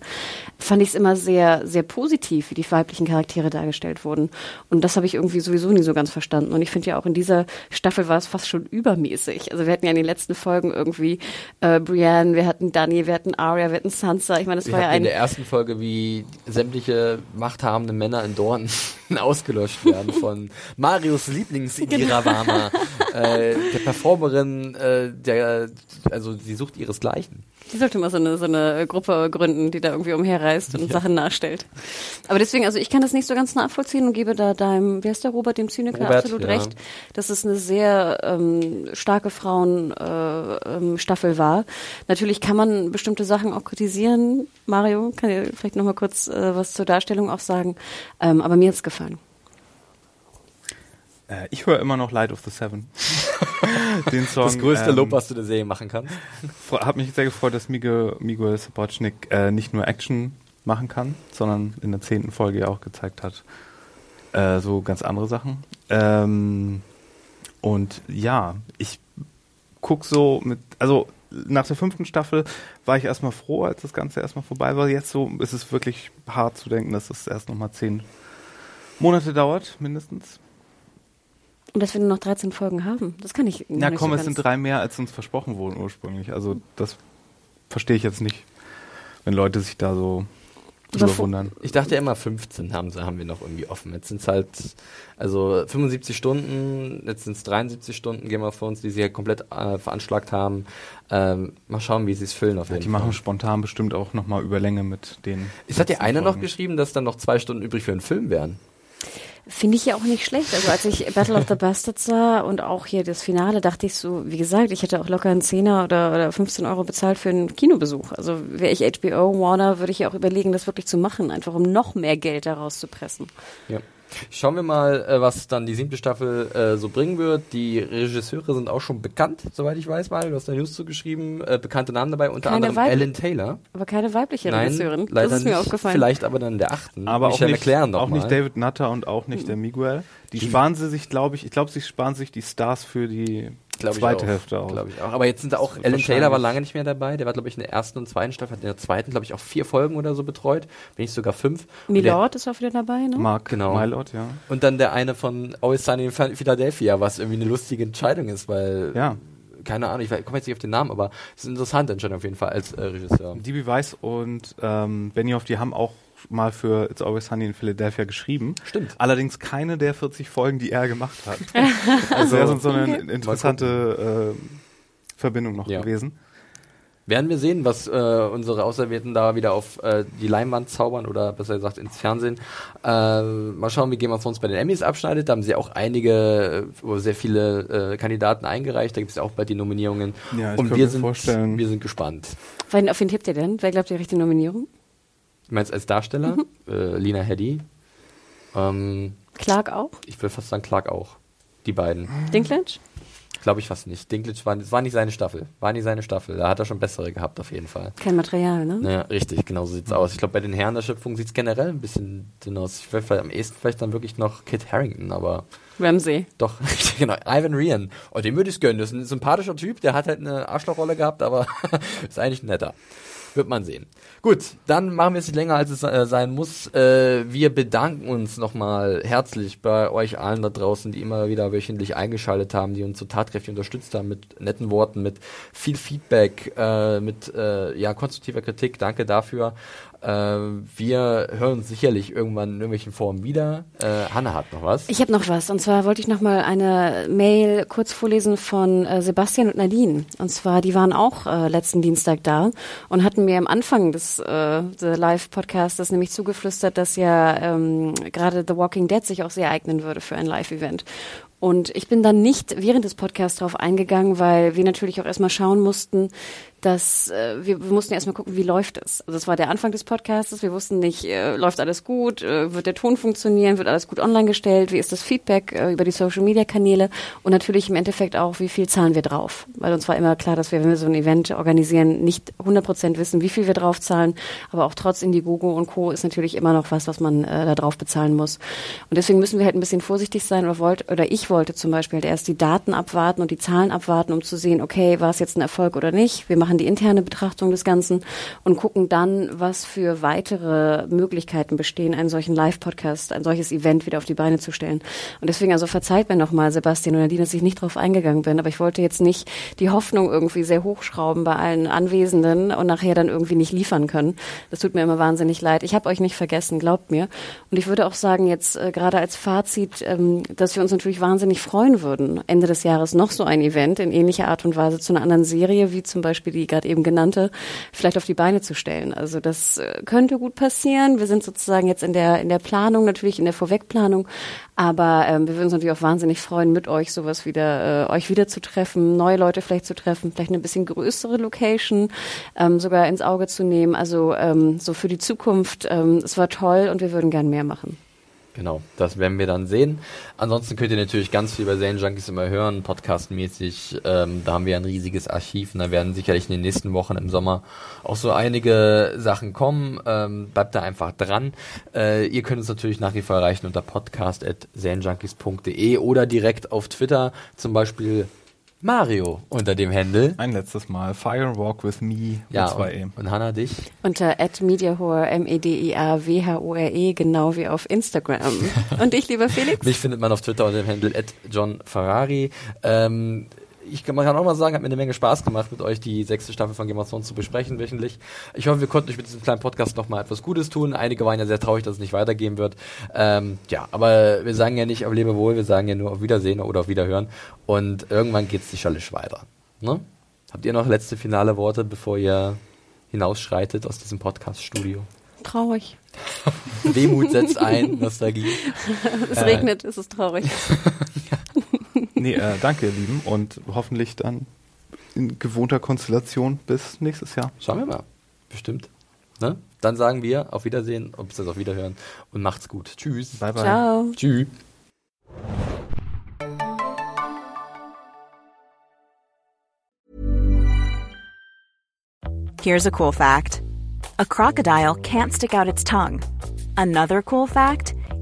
fand ich es immer sehr sehr positiv, wie die weiblichen Charaktere dargestellt wurden. Und das habe ich irgendwie sowieso nie so ganz verstanden. Und ich finde ja auch in dieser Staffel war es fast schon übermäßig. Also wir hatten ja in den letzten Folgen irgendwie äh, Brienne, wir hatten Dani, wir hatten Arya, wir hatten Sansa. Ich meine, das Wir war ja hatten in ein der ersten Folge, wie sämtliche machthabende Männer in Dorn <laughs> ausgelöscht werden von Marius Lieblings Indiravama, äh, der Performerin, äh, der, also die sucht ihresgleichen. Die sollte mal so eine, so eine Gruppe gründen, die da irgendwie umherreist und Sachen nachstellt. Aber deswegen, also ich kann das nicht so ganz nachvollziehen und gebe da deinem, wer ist der Robert, dem Zyniker, Robert, absolut ja. recht, dass es eine sehr ähm, starke Frauenstaffel äh, ähm, Staffel war. Natürlich kann man bestimmte Sachen auch kritisieren. Mario, kann dir vielleicht noch mal kurz äh, was zur Darstellung auch sagen. Ähm, aber mir hat's gefallen. Äh, ich höre immer noch Light of the Seven. <laughs> Den Song. Das größte ähm, Lob, was du der Serie machen kannst. Hat mich sehr gefreut, dass Miguel, Miguel Sapochnik äh, nicht nur Action machen kann, sondern in der zehnten Folge ja auch gezeigt hat, äh, so ganz andere Sachen. Ähm, und ja, ich guck so mit, also nach der fünften Staffel war ich erstmal froh, als das Ganze erstmal vorbei war. Jetzt so ist es wirklich hart zu denken, dass es erst nochmal zehn Monate dauert, mindestens. Und dass wir nur noch 13 Folgen haben. Das kann ich Na nicht komm, so es sind drei mehr, als uns versprochen wurden ursprünglich. Also das verstehe ich jetzt nicht, wenn Leute sich da so Aber drüber vor- wundern. Ich dachte ja immer 15 haben, sie, haben wir noch irgendwie offen. Jetzt sind es halt, also 75 Stunden, jetzt sind es 73 Stunden Game of Thrones, die sie ja komplett äh, veranschlagt haben. Ähm, mal schauen, wie sie es füllen auf Ja, jeden die Fall. machen spontan bestimmt auch nochmal Überlänge mit den. Es hat ja letzten einer noch geschrieben, dass dann noch zwei Stunden übrig für einen Film wären. Finde ich ja auch nicht schlecht. Also als ich Battle of the Bastards sah und auch hier das Finale, dachte ich so, wie gesagt, ich hätte auch locker einen Zehner oder, oder 15 Euro bezahlt für einen Kinobesuch. Also wäre ich HBO, Warner, würde ich ja auch überlegen, das wirklich zu machen, einfach um noch mehr Geld daraus zu pressen. Ja. Schauen wir mal, äh, was dann die siebte Staffel äh, so bringen wird. Die Regisseure sind auch schon bekannt, soweit ich weiß mal. Du hast da News zugeschrieben. Äh, bekannte Namen dabei, unter Keine anderem Alan Taylor. Aber keine weibliche Nein, Regisseurin. leider das ist mir nicht. aufgefallen. Vielleicht aber dann in der achten. Aber auch nicht, McLaren auch mal. nicht David Nutter und auch nicht der Miguel. Die sparen sie sich, glaube ich, ich glaube, sie sparen sich die Stars für die Glaub ich zweite auch. Hälfte aus. Glaube ich auch. Aber jetzt sind da auch, Alan Taylor war lange nicht mehr dabei. Der war, glaube ich, in der ersten und zweiten Staffel, hat in der zweiten, glaube ich, auch vier Folgen oder so betreut. Wenn nicht sogar fünf. Milord ist auch wieder dabei, ne? Mark Genau. Mylord, ja. Und dann der eine von Always Sunny in Philadelphia, was irgendwie eine lustige Entscheidung ist, weil, Ja. keine Ahnung, ich komme jetzt nicht auf den Namen, aber es ist eine interessante Entscheidung auf jeden Fall als äh, Regisseur. DB Weiss und ähm, Benioff, die haben auch mal für It's Always Sunny in Philadelphia geschrieben. Stimmt. Allerdings keine der 40 Folgen, die er gemacht hat. <laughs> also wäre sonst so eine interessante äh, Verbindung noch Ja. gewesen. Werden wir sehen, was äh, unsere Auserwählten da wieder auf äh, die Leinwand zaubern oder besser gesagt ins Fernsehen. Äh, mal schauen, wie Game of Thrones bei den Emmys abschneidet. Da haben sie auch einige, äh, sehr viele äh, Kandidaten eingereicht. Da gibt es ja auch bald die Nominierungen. Ja, ich Und wir mir sind, vorstellen- wir sind gespannt. Wen, auf wen tippt ihr denn? Wer glaubt ihr richtige Nominierung? Du meinst als Darsteller? Äh, Lina Headey. Ähm, Clark auch? ich will fast sagen Clark auch. Die beiden. Dinklage? Glaube ich fast nicht. Dinklage war, war nicht seine Staffel. War nicht seine Staffel. Da hat er schon bessere gehabt, auf jeden Fall. Kein Material, ne? Ja, richtig, genau so sieht's aus. Ich glaube, bei den Herren der Schöpfung sieht's generell ein bisschen dünn aus. Ich will vielleicht am ehesten vielleicht dann wirklich noch Kit Harrington, aber Ramsey. doch, richtig, <laughs> genau. Ivan Rian. Oh, den würde ich gönnen. Das ist ein sympathischer Typ, der hat halt eine Arschlochrolle gehabt, aber <laughs> ist eigentlich netter. Wird man sehen. Gut, dann machen wir es nicht länger, als es äh, sein muss. Äh, wir bedanken uns nochmal herzlich bei euch allen da draußen, die immer wieder wöchentlich eingeschaltet haben, die uns so tatkräftig unterstützt haben mit netten Worten, mit viel Feedback, äh, mit äh, ja, konstruktiver Kritik. Danke dafür. Äh, wir hören uns sicherlich irgendwann in irgendwelchen Formen wieder. Äh, Hanna hat noch was. Ich habe noch was. Und zwar wollte ich noch mal eine Mail kurz vorlesen von äh, Sebastian und Nadine. Und zwar, die waren auch äh, letzten Dienstag da und hatten mir am Anfang des äh, The Live-Podcastes nämlich zugeflüstert, dass ja ähm, gerade The Walking Dead sich auch sehr eignen würde für ein Live-Event. Und ich bin dann nicht während des Podcasts darauf eingegangen, weil wir natürlich auch erstmal schauen mussten, dass äh, wir, wir mussten erstmal gucken, wie läuft es. Also das war der Anfang des Podcasts. Wir wussten nicht, äh, läuft alles gut, äh, wird der Ton funktionieren, wird alles gut online gestellt, wie ist das Feedback äh, über die Social Media Kanäle und natürlich im Endeffekt auch, wie viel zahlen wir drauf. Weil uns war immer klar, dass wir, wenn wir so ein Event organisieren, nicht 100% wissen, wie viel wir drauf zahlen, aber auch trotz Indiegogo und Co. ist natürlich immer noch was, was man äh, da drauf bezahlen muss. Und deswegen müssen wir halt ein bisschen vorsichtig sein oder wollt, oder ich wollte zum Beispiel halt erst die Daten abwarten und die Zahlen abwarten, um zu sehen, okay, war es jetzt ein Erfolg oder nicht. Wir machen die interne Betrachtung des Ganzen und gucken dann, was für weitere Möglichkeiten bestehen, einen solchen Live-Podcast, ein solches Event wieder auf die Beine zu stellen. Und deswegen also verzeiht mir nochmal, Sebastian und Nadine, dass ich nicht drauf eingegangen bin, aber ich wollte jetzt nicht die Hoffnung irgendwie sehr hochschrauben bei allen Anwesenden und nachher dann irgendwie nicht liefern können. Das tut mir immer wahnsinnig leid. Ich habe euch nicht vergessen, glaubt mir. Und ich würde auch sagen, jetzt äh, gerade als Fazit, ähm, dass wir uns natürlich wahnsinnig freuen würden, Ende des Jahres noch so ein Event in ähnlicher Art und Weise zu einer anderen Serie, wie zum Beispiel die gerade eben genannte, vielleicht auf die Beine zu stellen. Also das äh, könnte gut passieren. Wir sind sozusagen jetzt in der in der Planung, natürlich in der Vorwegplanung, aber ähm, wir würden uns natürlich auch wahnsinnig freuen, mit euch sowas wieder, äh, euch wieder zu treffen, neue Leute vielleicht zu treffen, vielleicht eine bisschen größere Location ähm, sogar ins Auge zu nehmen. Also ähm, so für die Zukunft. Ähm, es war toll und wir würden gern mehr machen. Genau, das werden wir dann sehen. Ansonsten könnt ihr natürlich ganz viel bei Zane Junkies immer hören, podcastmäßig. Ähm, da haben wir ein riesiges Archiv und da werden sicherlich in den nächsten Wochen im Sommer auch so einige Sachen kommen. Ähm, bleibt da einfach dran. Äh, ihr könnt uns natürlich nach wie vor erreichen unter podcast.zanejunkies.de oder direkt auf Twitter, zum Beispiel Mario unter dem Handle. Ein letztes Mal. Fire and Walk with Me Ja, mit zwei E. und, und Hanna dich. Unter @mediahore m e d i a w h o r e genau wie auf Instagram. <laughs> Und ich, lieber Felix? Mich findet man auf Twitter unter dem Handle John Ferrari. Ähm, ich kann, man kann auch mal sagen, hat mir eine Menge Spaß gemacht, mit euch die sechste Staffel von Game of Thrones zu besprechen wöchentlich. Ich hoffe, wir konnten euch mit diesem kleinen Podcast noch mal etwas Gutes tun. Einige waren ja sehr traurig, dass es nicht weitergehen wird. Ähm, ja, aber wir sagen ja nicht auf Lebewohl, wir sagen ja nur auf Wiedersehen oder auf Wiederhören. Und irgendwann geht's sicherlich weiter. Ne? Habt ihr noch letzte finale Worte, bevor ihr hinausschreitet aus diesem Podcast-Studio? Traurig. <laughs> Wehmut setzt ein, Nostalgie. <laughs> es regnet, es ist traurig. <laughs> Nee, äh, danke, ihr Lieben. Und hoffentlich dann in gewohnter Konstellation bis nächstes Jahr. Schauen wir mal. Bestimmt. Ne? Dann sagen wir auf Wiedersehen, ob es das auf Wiederhören und macht's gut. Tschüss. Bye, bye. Ciao. Tschüss. Here's a cool fact a crocodile can't stick out its tongue. Another cool fact